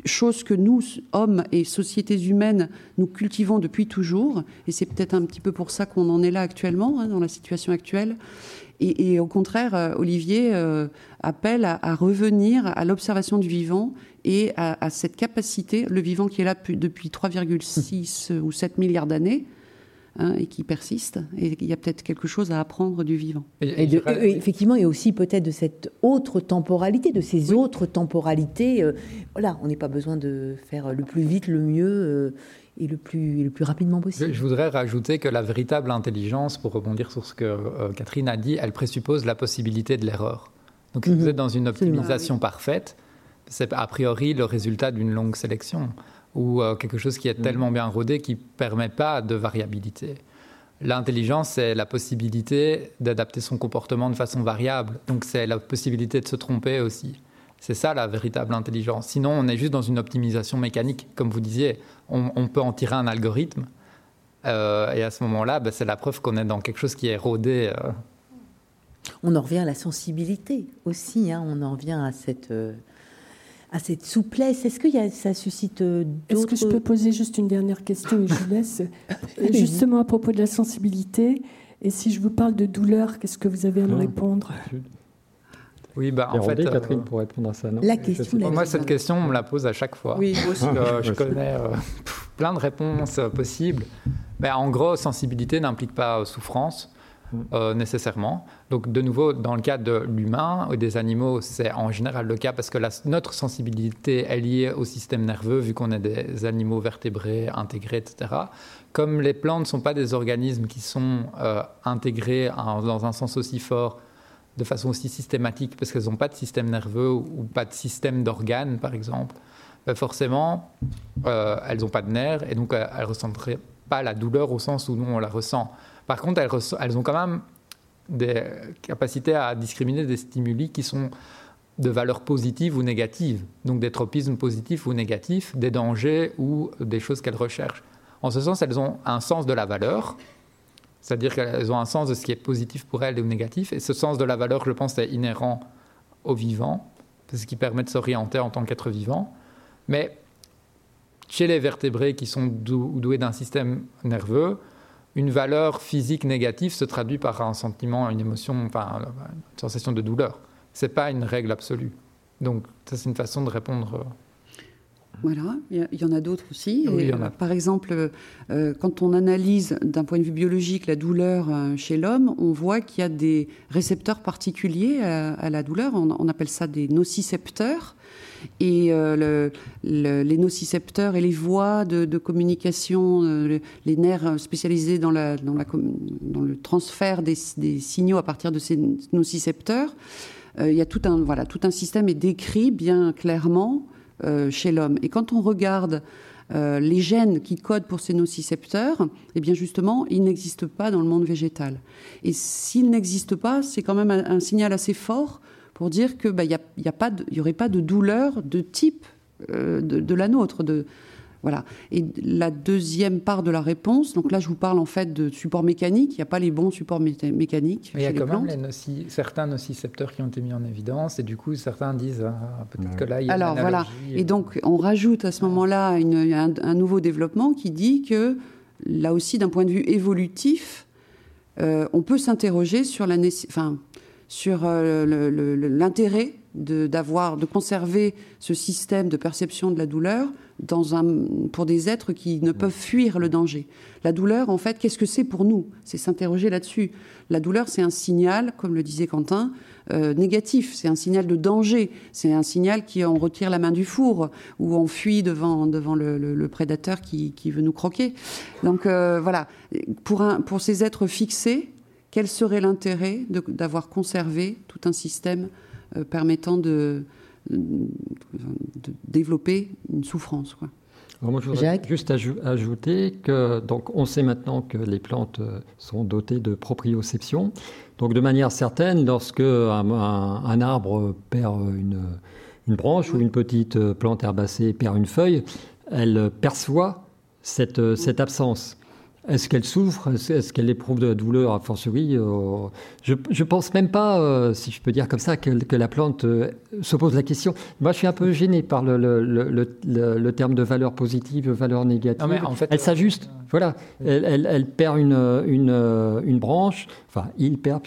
chose que nous, hommes et sociétés humaines, nous cultivons depuis toujours. Et c'est peut-être un petit peu pour ça qu'on en est là actuellement, hein, dans la situation actuelle. Et, au contraire, euh, Olivier appelle à, revenir à l'observation du vivant et à, cette capacité, le vivant qui est là depuis 3,6 ou 7 milliards d'années, Hein, et qui persiste. Et il y a peut-être quelque chose à apprendre du vivant. Et, effectivement, et aussi peut-être de cette autre temporalité, de ces autres temporalités. Euh, voilà, on n'est pas besoin de faire le plus vite, le mieux. Euh, et le plus, le plus rapidement possible. Je voudrais rajouter que la véritable intelligence, pour rebondir sur ce que euh, Catherine a dit, elle présuppose la possibilité de l'erreur. Donc si vous mhm. êtes dans une optimisation parfaite, c'est a priori le résultat d'une longue sélection ou euh, quelque chose qui est mm. tellement bien rodé qui ne permet pas de variabilité. L'intelligence, c'est la possibilité d'adapter son comportement de façon variable. Donc, c'est la possibilité de se tromper aussi. C'est ça la véritable intelligence. Sinon, on est juste dans une optimisation mécanique. Comme vous disiez, on, peut en tirer un algorithme. Euh, et à ce moment-là, ben, c'est la preuve qu'on est dans quelque chose qui est rodé. Euh. On en revient à la sensibilité aussi. Hein. On en revient à cette à cette souplesse. Est-ce que ça suscite d'autres... Euh, Est-ce que je peux poser juste une dernière question et je vous laisse Justement à propos de la sensibilité, et si je vous parle de douleur, qu'est-ce que vous avez à me répondre? Oui, bah, en fait, Catherine, pour répondre à ça, non? La question. Moi, cette question, on me la pose à chaque fois. Oui, je connais euh, plein de réponses euh, possibles. Mais en gros, sensibilité n'implique pas souffrance. Euh, nécessairement. Donc de nouveau, dans le cas de l'humain ou des animaux, c'est en général le cas parce que notre sensibilité est liée au système nerveux, vu qu'on est des animaux vertébrés, intégrés, etc. Comme les plantes ne sont pas des organismes qui sont euh, intégrés dans un sens aussi fort, de façon aussi systématique, parce qu'elles n'ont pas de système nerveux ou pas de système d'organes, par exemple, ben forcément, euh, elles n'ont pas de nerfs et donc elles ne ressentiraient pas la douleur au sens où nous on la ressent. Par contre, elles, ont quand même des capacités à discriminer des stimuli qui sont de valeur positive ou négative, donc des tropismes positifs ou négatifs, des dangers ou des choses qu'elles recherchent. En ce sens, elles ont un sens de la valeur, c'est-à-dire qu'elles ont un sens de ce qui est positif pour elles ou négatif, et ce sens de la valeur, je pense, est inhérent au vivant, ce qui permet de s'orienter en tant qu'être vivant. Mais chez les vertébrés qui sont doués d'un système nerveux, une valeur physique négative se traduit par un sentiment, une émotion, enfin, une sensation de douleur. Ce n'est pas une règle absolue. Donc, ça, c'est une façon de répondre. Euh, voilà, il y, en a d'autres aussi. Par exemple, euh, quand on analyse d'un point de vue biologique la douleur euh, chez l'homme, on voit qu'il y a des récepteurs particuliers à, la douleur. On, appelle ça des nocicepteurs. Et les nocicepteurs et les voies de, communication, les nerfs spécialisés dans, le transfert des, signaux à partir de ces nocicepteurs, euh, il y a tout un, voilà, tout un système est décrit bien clairement euh, chez l'homme. Et quand on regarde euh, les gènes qui codent pour ces nocicepteurs, eh bien justement, ils n'existent pas dans le monde végétal. Et s'ils n'existent pas, c'est quand même un, signal assez fort pour dire qu'il bah, n'y a, aurait pas de douleur de type de, de, la nôtre, de, voilà. Et la deuxième part de la réponse, donc là je vous parle en fait de support mécanique, il n'y a pas les bons supports mécaniques. Mais il y a quand même certains nocicepteurs qui ont été mis en évidence et du coup certains disent ah, peut-être que là il y a Alors voilà. Et donc on rajoute à ce moment-là un, nouveau développement qui dit que là aussi d'un point de vue évolutif, euh, on peut s'interroger sur la enfin, sur euh, l'intérêt d'avoir de conserver ce système de perception de la douleur dans un, pour des êtres qui ne peuvent fuir le danger. La douleur, en fait, qu'est-ce que c'est pour nous? C'est s'interroger là-dessus. La douleur, c'est un signal, comme le disait Quentin, euh, négatif. C'est un signal de danger. C'est un signal qui on retire la main du four ou on fuit devant devant le, prédateur qui, qui, veut nous croquer. Donc euh, voilà. Pour un, pour ces êtres fixés, quel serait l'intérêt d'avoir conservé tout un système euh, permettant de de développer une souffrance. Quoi. moi, je voudrais juste ajouter que donc on sait maintenant que les plantes euh, sont dotées de proprioception. Donc de manière certaine, lorsque un, arbre perd une, une branche ou une petite plante herbacée perd une feuille, elle perçoit cette, cette absence. Est-ce qu'elle souffre? Est-ce qu'elle éprouve de la douleur A fortiori, euh, je ne pense même pas, euh, si je peux dire comme ça, que, la plante euh, se pose la question. Moi, je suis un peu gêné par le, terme de valeur positive, valeur négative. en fait, elle s'ajuste. Voilà. Elle, perd une, une, branche. Enfin, il perd,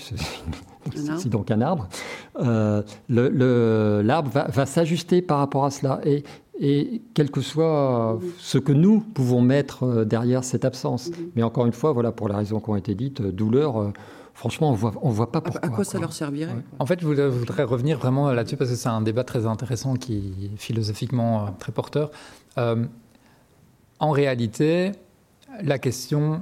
c'est donc un arbre. L'arbre va, va s'ajuster par rapport à cela. Et et quel que soit ce que nous pouvons mettre euh, derrière cette absence. Mhm. Mais encore une fois, voilà, pour la raison qui ont été dites, euh, douleur, euh, franchement, on voit, ne on voit pas pourquoi. À quoi ça leur servirait En fait, je voudrais revenir vraiment là-dessus parce que c'est un débat très intéressant qui est philosophiquement très porteur. en réalité, la question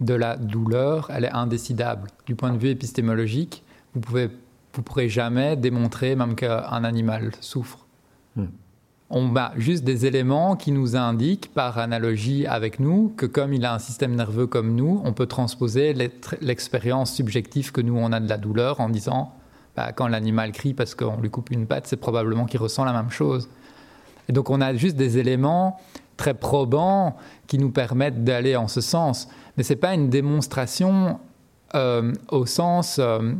de la douleur, elle est indécidable. Du point de vue épistémologique, vous pouvez, vous pourrez jamais démontrer même qu'un animal souffre. On a juste des éléments qui nous indiquent, par analogie avec nous, que comme il a un système nerveux comme nous, on peut transposer l'expérience subjective que nous, on a de la douleur en disant, bah, quand l'animal crie parce qu'on lui coupe une patte, c'est probablement qu'il ressent la même chose. Et donc on a juste des éléments très probants qui nous permettent d'aller en ce sens. Mais ce n'est pas une démonstration euh, au sens euh,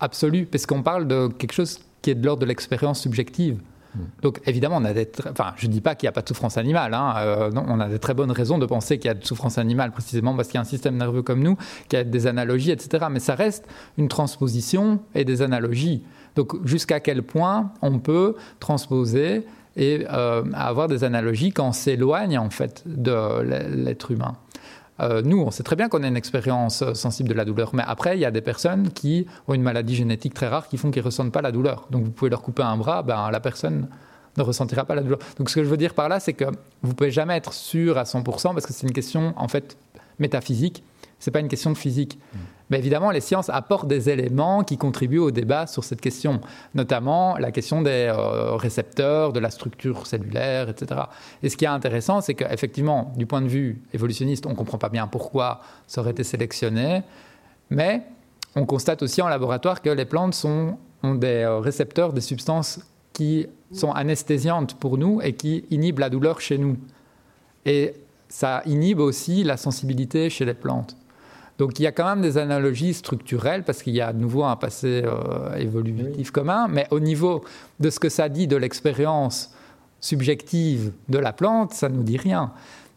absolu, parce qu'on parle de quelque chose qui est de l'ordre de l'expérience subjective. Donc évidemment, on a des enfin, je ne dis pas qu'il n'y a pas de souffrance animale. Hein, euh, on a de très bonnes raisons de penser qu'il y a de souffrance animale, précisément parce qu'il y a un système nerveux comme nous, qui a des analogies, etc. Mais ça reste une transposition et des analogies. Donc jusqu'à quel point on peut transposer et euh, avoir des analogies quand on s'éloigne en fait de l'être humain? Euh, nous, on sait très bien qu'on a une expérience euh, sensible de la douleur, mais après, il y a des personnes qui ont une maladie génétique très rare qui font qu'ils ne ressentent pas la douleur. Donc vous pouvez leur couper un bras, ben, la personne ne ressentira pas la douleur. Donc ce que je veux dire par là, c'est que vous pouvez jamais être sûr à 100% parce que c'est une question en fait métaphysique, ce n'est pas une question de physique. Mmh. Mais évidemment, les sciences apportent des éléments qui contribuent au débat sur cette question, notamment la question des euh, récepteurs, de la structure cellulaire, etc. Et ce qui est intéressant, c'est qu'effectivement, du point de vue évolutionniste, on ne comprend pas bien pourquoi ça aurait été sélectionné, mais on constate aussi en laboratoire que les plantes ont des récepteurs des substances qui sont anesthésiantes pour nous et qui inhibent la douleur chez nous. Et ça inhibe aussi la sensibilité chez les plantes. Donc il y a quand même des analogies structurelles parce qu'il y a de nouveau un passé euh, évolutif commun, mais au niveau de ce que ça dit de l'expérience subjective de la plante, ça ne nous dit rien.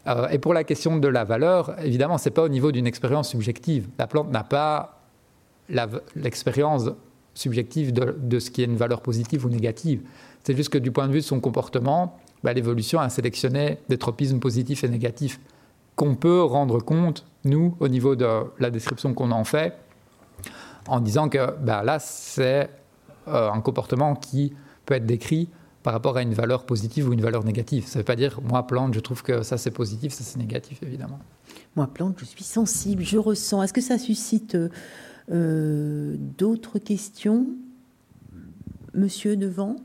Euh, et pour la question de la valeur, évidemment, ce n'est pas au niveau d'une expérience subjective. La plante n'a pas l'expérience subjective de, ce qui est une valeur positive ou négative. C'est juste que du point de vue de son comportement, bah, l'évolution a sélectionné des tropismes positifs et négatifs qu'on peut rendre compte, nous, au niveau de la description qu'on en fait, en disant que bah, là, c'est euh, un comportement qui peut être décrit par rapport à une valeur positive ou une valeur négative. Ça ne veut pas dire, moi, plante, je trouve que ça c'est positif, ça c'est négatif, évidemment. Moi, plante, je suis sensible, je ressens. Est-ce que ça suscite euh, d'autres questions Monsieur devant?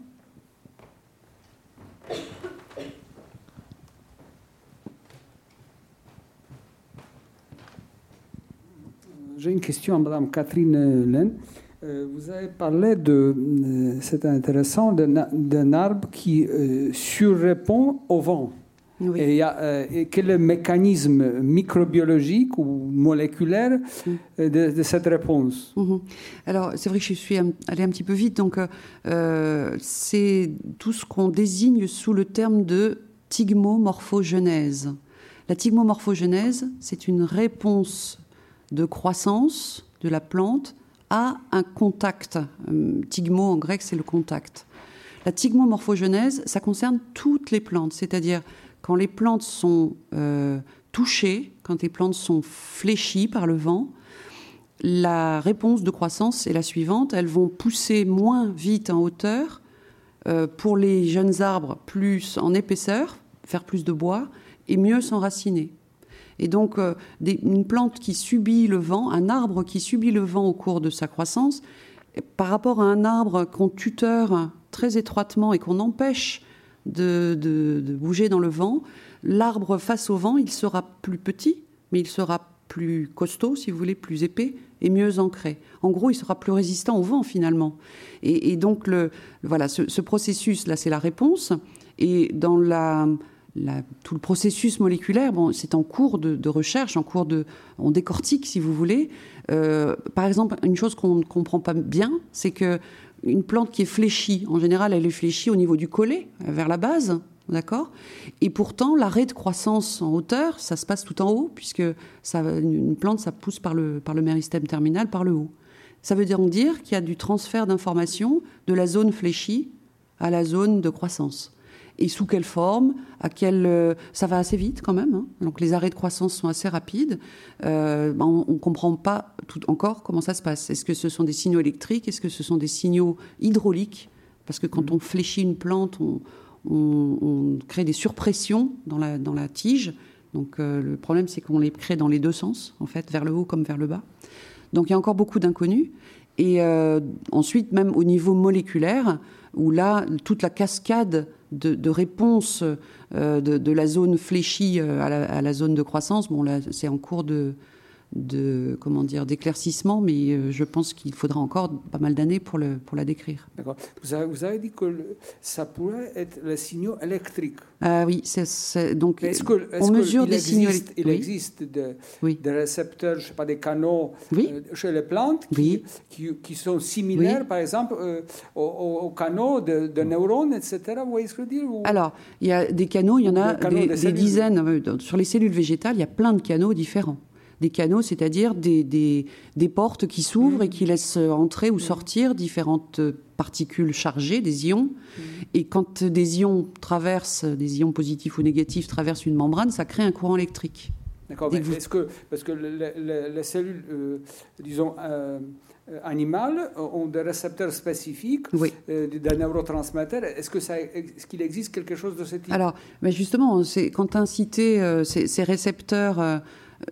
J'ai une question à Madame Catherine Len. Euh, vous avez parlé de, euh, c'est intéressant, d'un arbre qui euh, surrépond au vent. Et, y a, quel est le mécanisme microbiologique ou moléculaire mm. de, cette réponse? Mm-hmm. Alors, c'est vrai que je suis allée un petit peu vite. Donc, c'est tout ce qu'on désigne sous le terme de tigmomorphogenèse. La tigmomorphogenèse, c'est une réponse de croissance de la plante à un contact. Euh, tigmo en grec, c'est le contact. La tigmomorphogenèse, ça concerne toutes les plantes, c'est-à-dire quand les plantes sont euh, touchées, quand les plantes sont fléchies par le vent, la réponse de croissance est la suivante. Elles vont pousser moins vite en hauteur, euh, pour les jeunes arbres plus en épaisseur, faire plus de bois, et mieux s'enraciner. Et donc, euh, une plante qui subit le vent, un arbre qui subit le vent au cours de sa croissance, par rapport à un arbre qu'on tuteur très étroitement et qu'on empêche de, bouger dans le vent, l'arbre face au vent, il sera plus petit, mais il sera plus costaud, si vous voulez, plus épais et mieux ancré. En gros, il sera plus résistant au vent finalement. Et, donc, voilà, ce processus, là, c'est la réponse. Et dans la, tout le processus moléculaire, bon, c'est en cours de, recherche, en cours de, on décortique si vous voulez. Euh, par exemple, une chose qu'on ne comprend pas bien, c'est que une plante qui est fléchie, en général, elle est fléchie au niveau du collet, vers la base, d'accord? Et pourtant, l'arrêt de croissance en hauteur, ça se passe tout en haut, puisque une plante, ça pousse par le, par le méristème terminal, par le haut. Ça veut donc dire qu'il y a du transfert d'informations de la zone fléchie à la zone de croissance et sous quelle forme, à quelle, euh, ça va assez vite quand même. Hein. Donc les arrêts de croissance sont assez rapides. Euh, ben, on ne comprend pas tout encore comment ça se passe. Est-ce que ce sont des signaux électriques? Est-ce que ce sont des signaux hydrauliques? Parce que quand mmh. on fléchit une plante, on, crée des surpressions dans la, dans la tige. Donc euh, le problème, c'est qu'on les crée dans les deux sens, en fait, vers le haut comme vers le bas. Donc il y a encore beaucoup d'inconnus. Et ensuite, même au niveau moléculaire, où là, toute la cascade de, réponse euh, de, la zone fléchie euh, à la, zone de croissance. Bon, là, c'est en cours de, de comment dire d'éclaircissement, mais euh, je pense qu'il faudra encore pas mal d'années pour, le, pour la décrire. D'accord. Vous avez, vous avez, dit que ça pourrait être les signaux électriques. Ah oui, donc est-ce que, on mesure des signaux électriques. Il existe des récepteurs, je sais pas, des canaux euh, chez les plantes qui, qui, sont similaires, par exemple, euh, aux, canaux de, neurones, etc. Vous voyez ce que je veux dire Alors, il y a des canaux, il y en a des dizaines. Sur les cellules végétales, il y a plein de canaux différents des canaux, c'est-à-dire des, des, portes qui s'ouvrent et qui laissent entrer ou sortir différentes particules chargées, des ions. Et quand des ions traversent, des ions positifs ou négatifs traversent une membrane, ça crée un courant électrique. D'accord, mais est-ce que, parce que les, cellules, euh, disons, euh, animales ont des récepteurs spécifiques euh, d'un neurotransmetteur. Est-ce qu'il est qu'il existe quelque chose de ce type? Alors, mais justement, quand tu cité ces, ces, récepteurs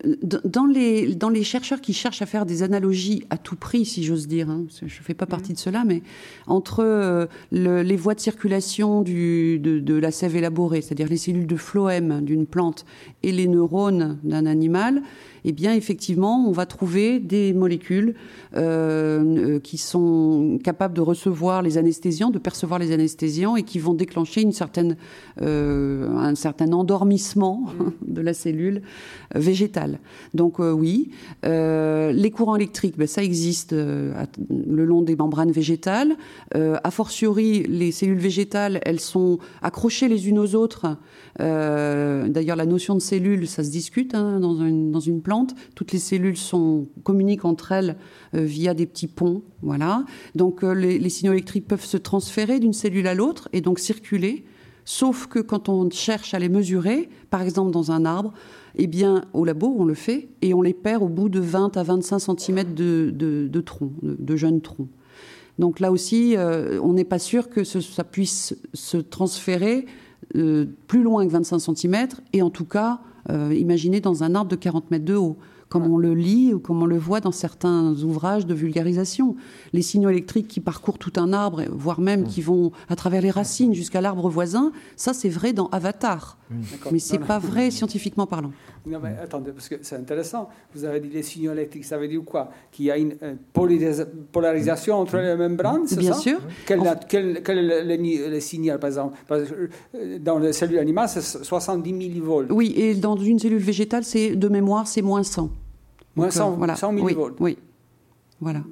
dans les, dans les chercheurs qui cherchent à faire des analogies à tout prix, si j'ose dire, hein, je ne fais pas partie de cela, mais entre euh, les voies de circulation du, de, la sève élaborée, c'est-à-dire les cellules de phloème d'une plante et les neurones d'un animal, eh bien effectivement, on va trouver des molécules euh, qui sont capables de recevoir les anesthésiants, de percevoir les anesthésiants et qui vont déclencher une certaine, un certain endormissement de la cellule végétale. Donc oui, les courants électriques, ben, ça existe le long des membranes végétales. a fortiori, les cellules végétales, elles sont accrochées les unes aux autres. D'ailleurs, la notion de cellule, ça se discute hein, dans, une, dans, une, Toutes les cellules sont, communiquent entre elles euh, via des petits ponts. Voilà. Donc euh, les, signaux électriques peuvent se transférer d'une cellule à l'autre et donc circuler. Sauf que quand on cherche à les mesurer, par exemple dans un arbre, eh bien, au labo, on le fait et on les perd au bout de 20 à 25 cm de, de, de tronc, de, jeunes troncs. Donc là aussi, euh, on n'est pas sûr que ça puisse se transférer plus loin que 25 cm et en tout cas euh, imaginez dans un arbre de 40 mètres de haut comme on le lit ou comme on le voit dans certains ouvrages de vulgarisation. Les signaux électriques qui parcourent tout un arbre, voire même qui vont à travers les racines jusqu'à l'arbre voisin, ça c'est vrai dans Avatar. Mais c'est pas vrai scientifiquement parlant. Non, mais attendez, parce que c'est intéressant. Vous avez dit les signaux électriques, ça veut dire quoi? Qu'il y a une polarisation entre les membranes, ça Bien sûr. Quel, quel, est le, signal, par exemple? Euh, Dans les cellules animales, c'est 70 millivolts. Oui, et dans une cellule végétale, c'est de mémoire, c'est moins 100. Moins 100, euh, voilà. 100 millivolts. Oui. Voilà.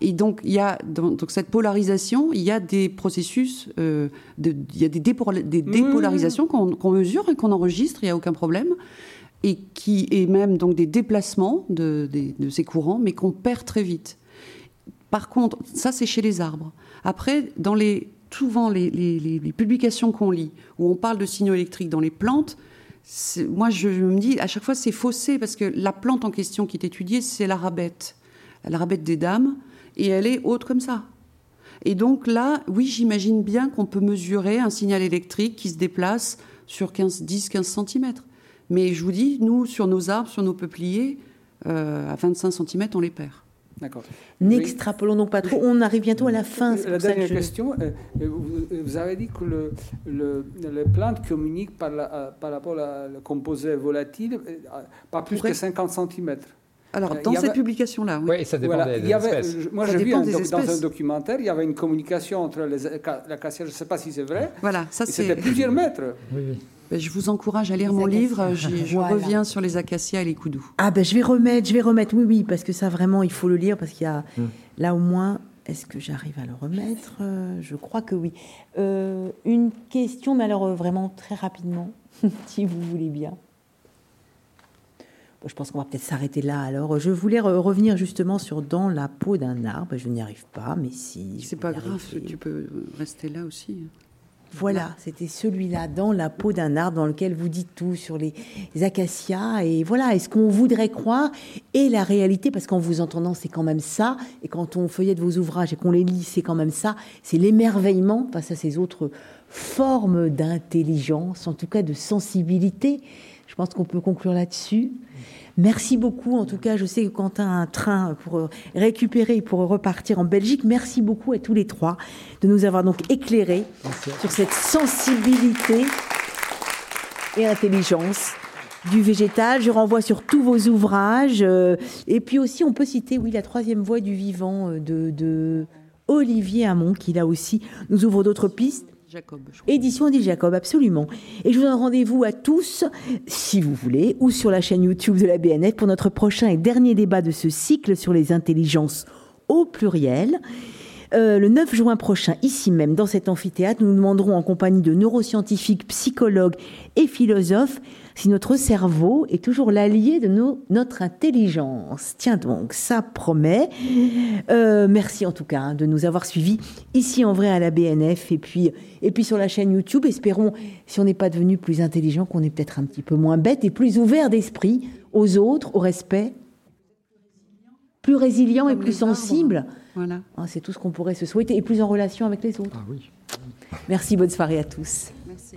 Et donc, il y a donc cette polarisation, il y a des processus, euh, de, il y a des, des dépolarisations qu'on mesure et qu'on enregistre, il n'y a aucun problème, et qui est même donc des déplacements de, de ces courants, mais qu'on perd très vite. Par contre, ça c'est chez les arbres. Après, dans les, souvent les, les, les publications qu'on lit, où on parle de signaux électriques dans les plantes, moi, je, me dis, à chaque fois, c'est faussé parce que la plante en question qui est étudiée, c'est la la rabette des dames, et elle est haute comme ça. Et donc là, oui, j'imagine bien qu'on peut mesurer un signal électrique qui se déplace sur 15, 10, 15 cm. Mais je vous dis, nous, sur nos arbres, sur nos peupliers, euh, à 25 cm, on les perd. D'accord. N'extrapolons donc pas trop. On arrive bientôt à la fin. La dernière question. Euh, euh, vous, avez dit que le, le, les plantes communiquent par, par rapport à le composé volatile, pas plus que 50 cm. Alors, dans cette publication-là, oui. ça dépend des, espèces. Moi, j'ai vu dans un documentaire, il y avait une communication entre les, la cassière, je ne sais pas si c'est vrai. Voilà, ça c'est... C'était plusieurs mètres. Oui, oui. Ben, je vous encourage à lire mon livre. Je, reviens sur les acacias et les coudous. Ah ben je vais remettre, je vais remettre. Oui, oui, parce que ça vraiment, il faut le lire parce qu'il y a hmm. là au moins. Est-ce que j'arrive à le remettre? Euh, Je crois que oui. Euh, une question, mais alors euh, vraiment très rapidement, si vous voulez bien. Je pense qu'on va peut-être s'arrêter là. Alors, je voulais revenir justement sur dans la peau d'un arbre. Je n'y arrive pas, mais si. C'est pas grave, tu peux rester là aussi. Voilà, c'était celui-là, dans la peau d'un arbre, dans lequel vous dites tout sur les, acacias. Et voilà, est-ce qu'on voudrait croire Et la réalité, parce qu'en vous entendant, c'est quand même ça. Et quand on feuillette vos ouvrages et qu'on les lit, c'est quand même ça. C'est l'émerveillement face à ces autres formes d'intelligence, en tout cas de sensibilité. Je pense qu'on peut conclure là-dessus. Merci beaucoup. En tout cas, je sais que Quentin a un train pour récupérer et pour repartir en Belgique. Merci beaucoup à tous les trois de nous avoir donc éclairés sur cette sensibilité et intelligence du végétal. Je renvoie sur tous vos ouvrages. Euh, et puis aussi, on peut citer, oui, la troisième voie du vivant euh, de, de Olivier Hamon, qui là aussi nous ouvre d'autres pistes. Jacob. Édition dit Jacob, absolument. Et je vous donne rendez-vous à tous, si vous voulez, ou sur la chaîne YouTube de la BNF pour notre prochain et dernier débat de ce cycle sur les intelligences au pluriel. Euh, le 9 juin prochain, ici même, dans cet amphithéâtre, nous demanderons en compagnie de neuroscientifiques, psychologues et philosophes si notre cerveau est toujours l'allié de notre intelligence. Tiens donc, ça promet. Euh, merci en tout cas hein, de nous avoir suivis ici en vrai à la BNF et puis, et puis sur la chaîne YouTube. Espérons, si on n'est pas devenu plus intelligent, qu'on est peut-être un petit peu moins bête et plus ouvert d'esprit aux autres, au respect, plus résilient et plus sensible. Voilà. Ah, c'est tout ce qu'on pourrait se souhaiter et plus en relation avec les autres. Ah oui. Merci, bonne soirée à tous. Merci.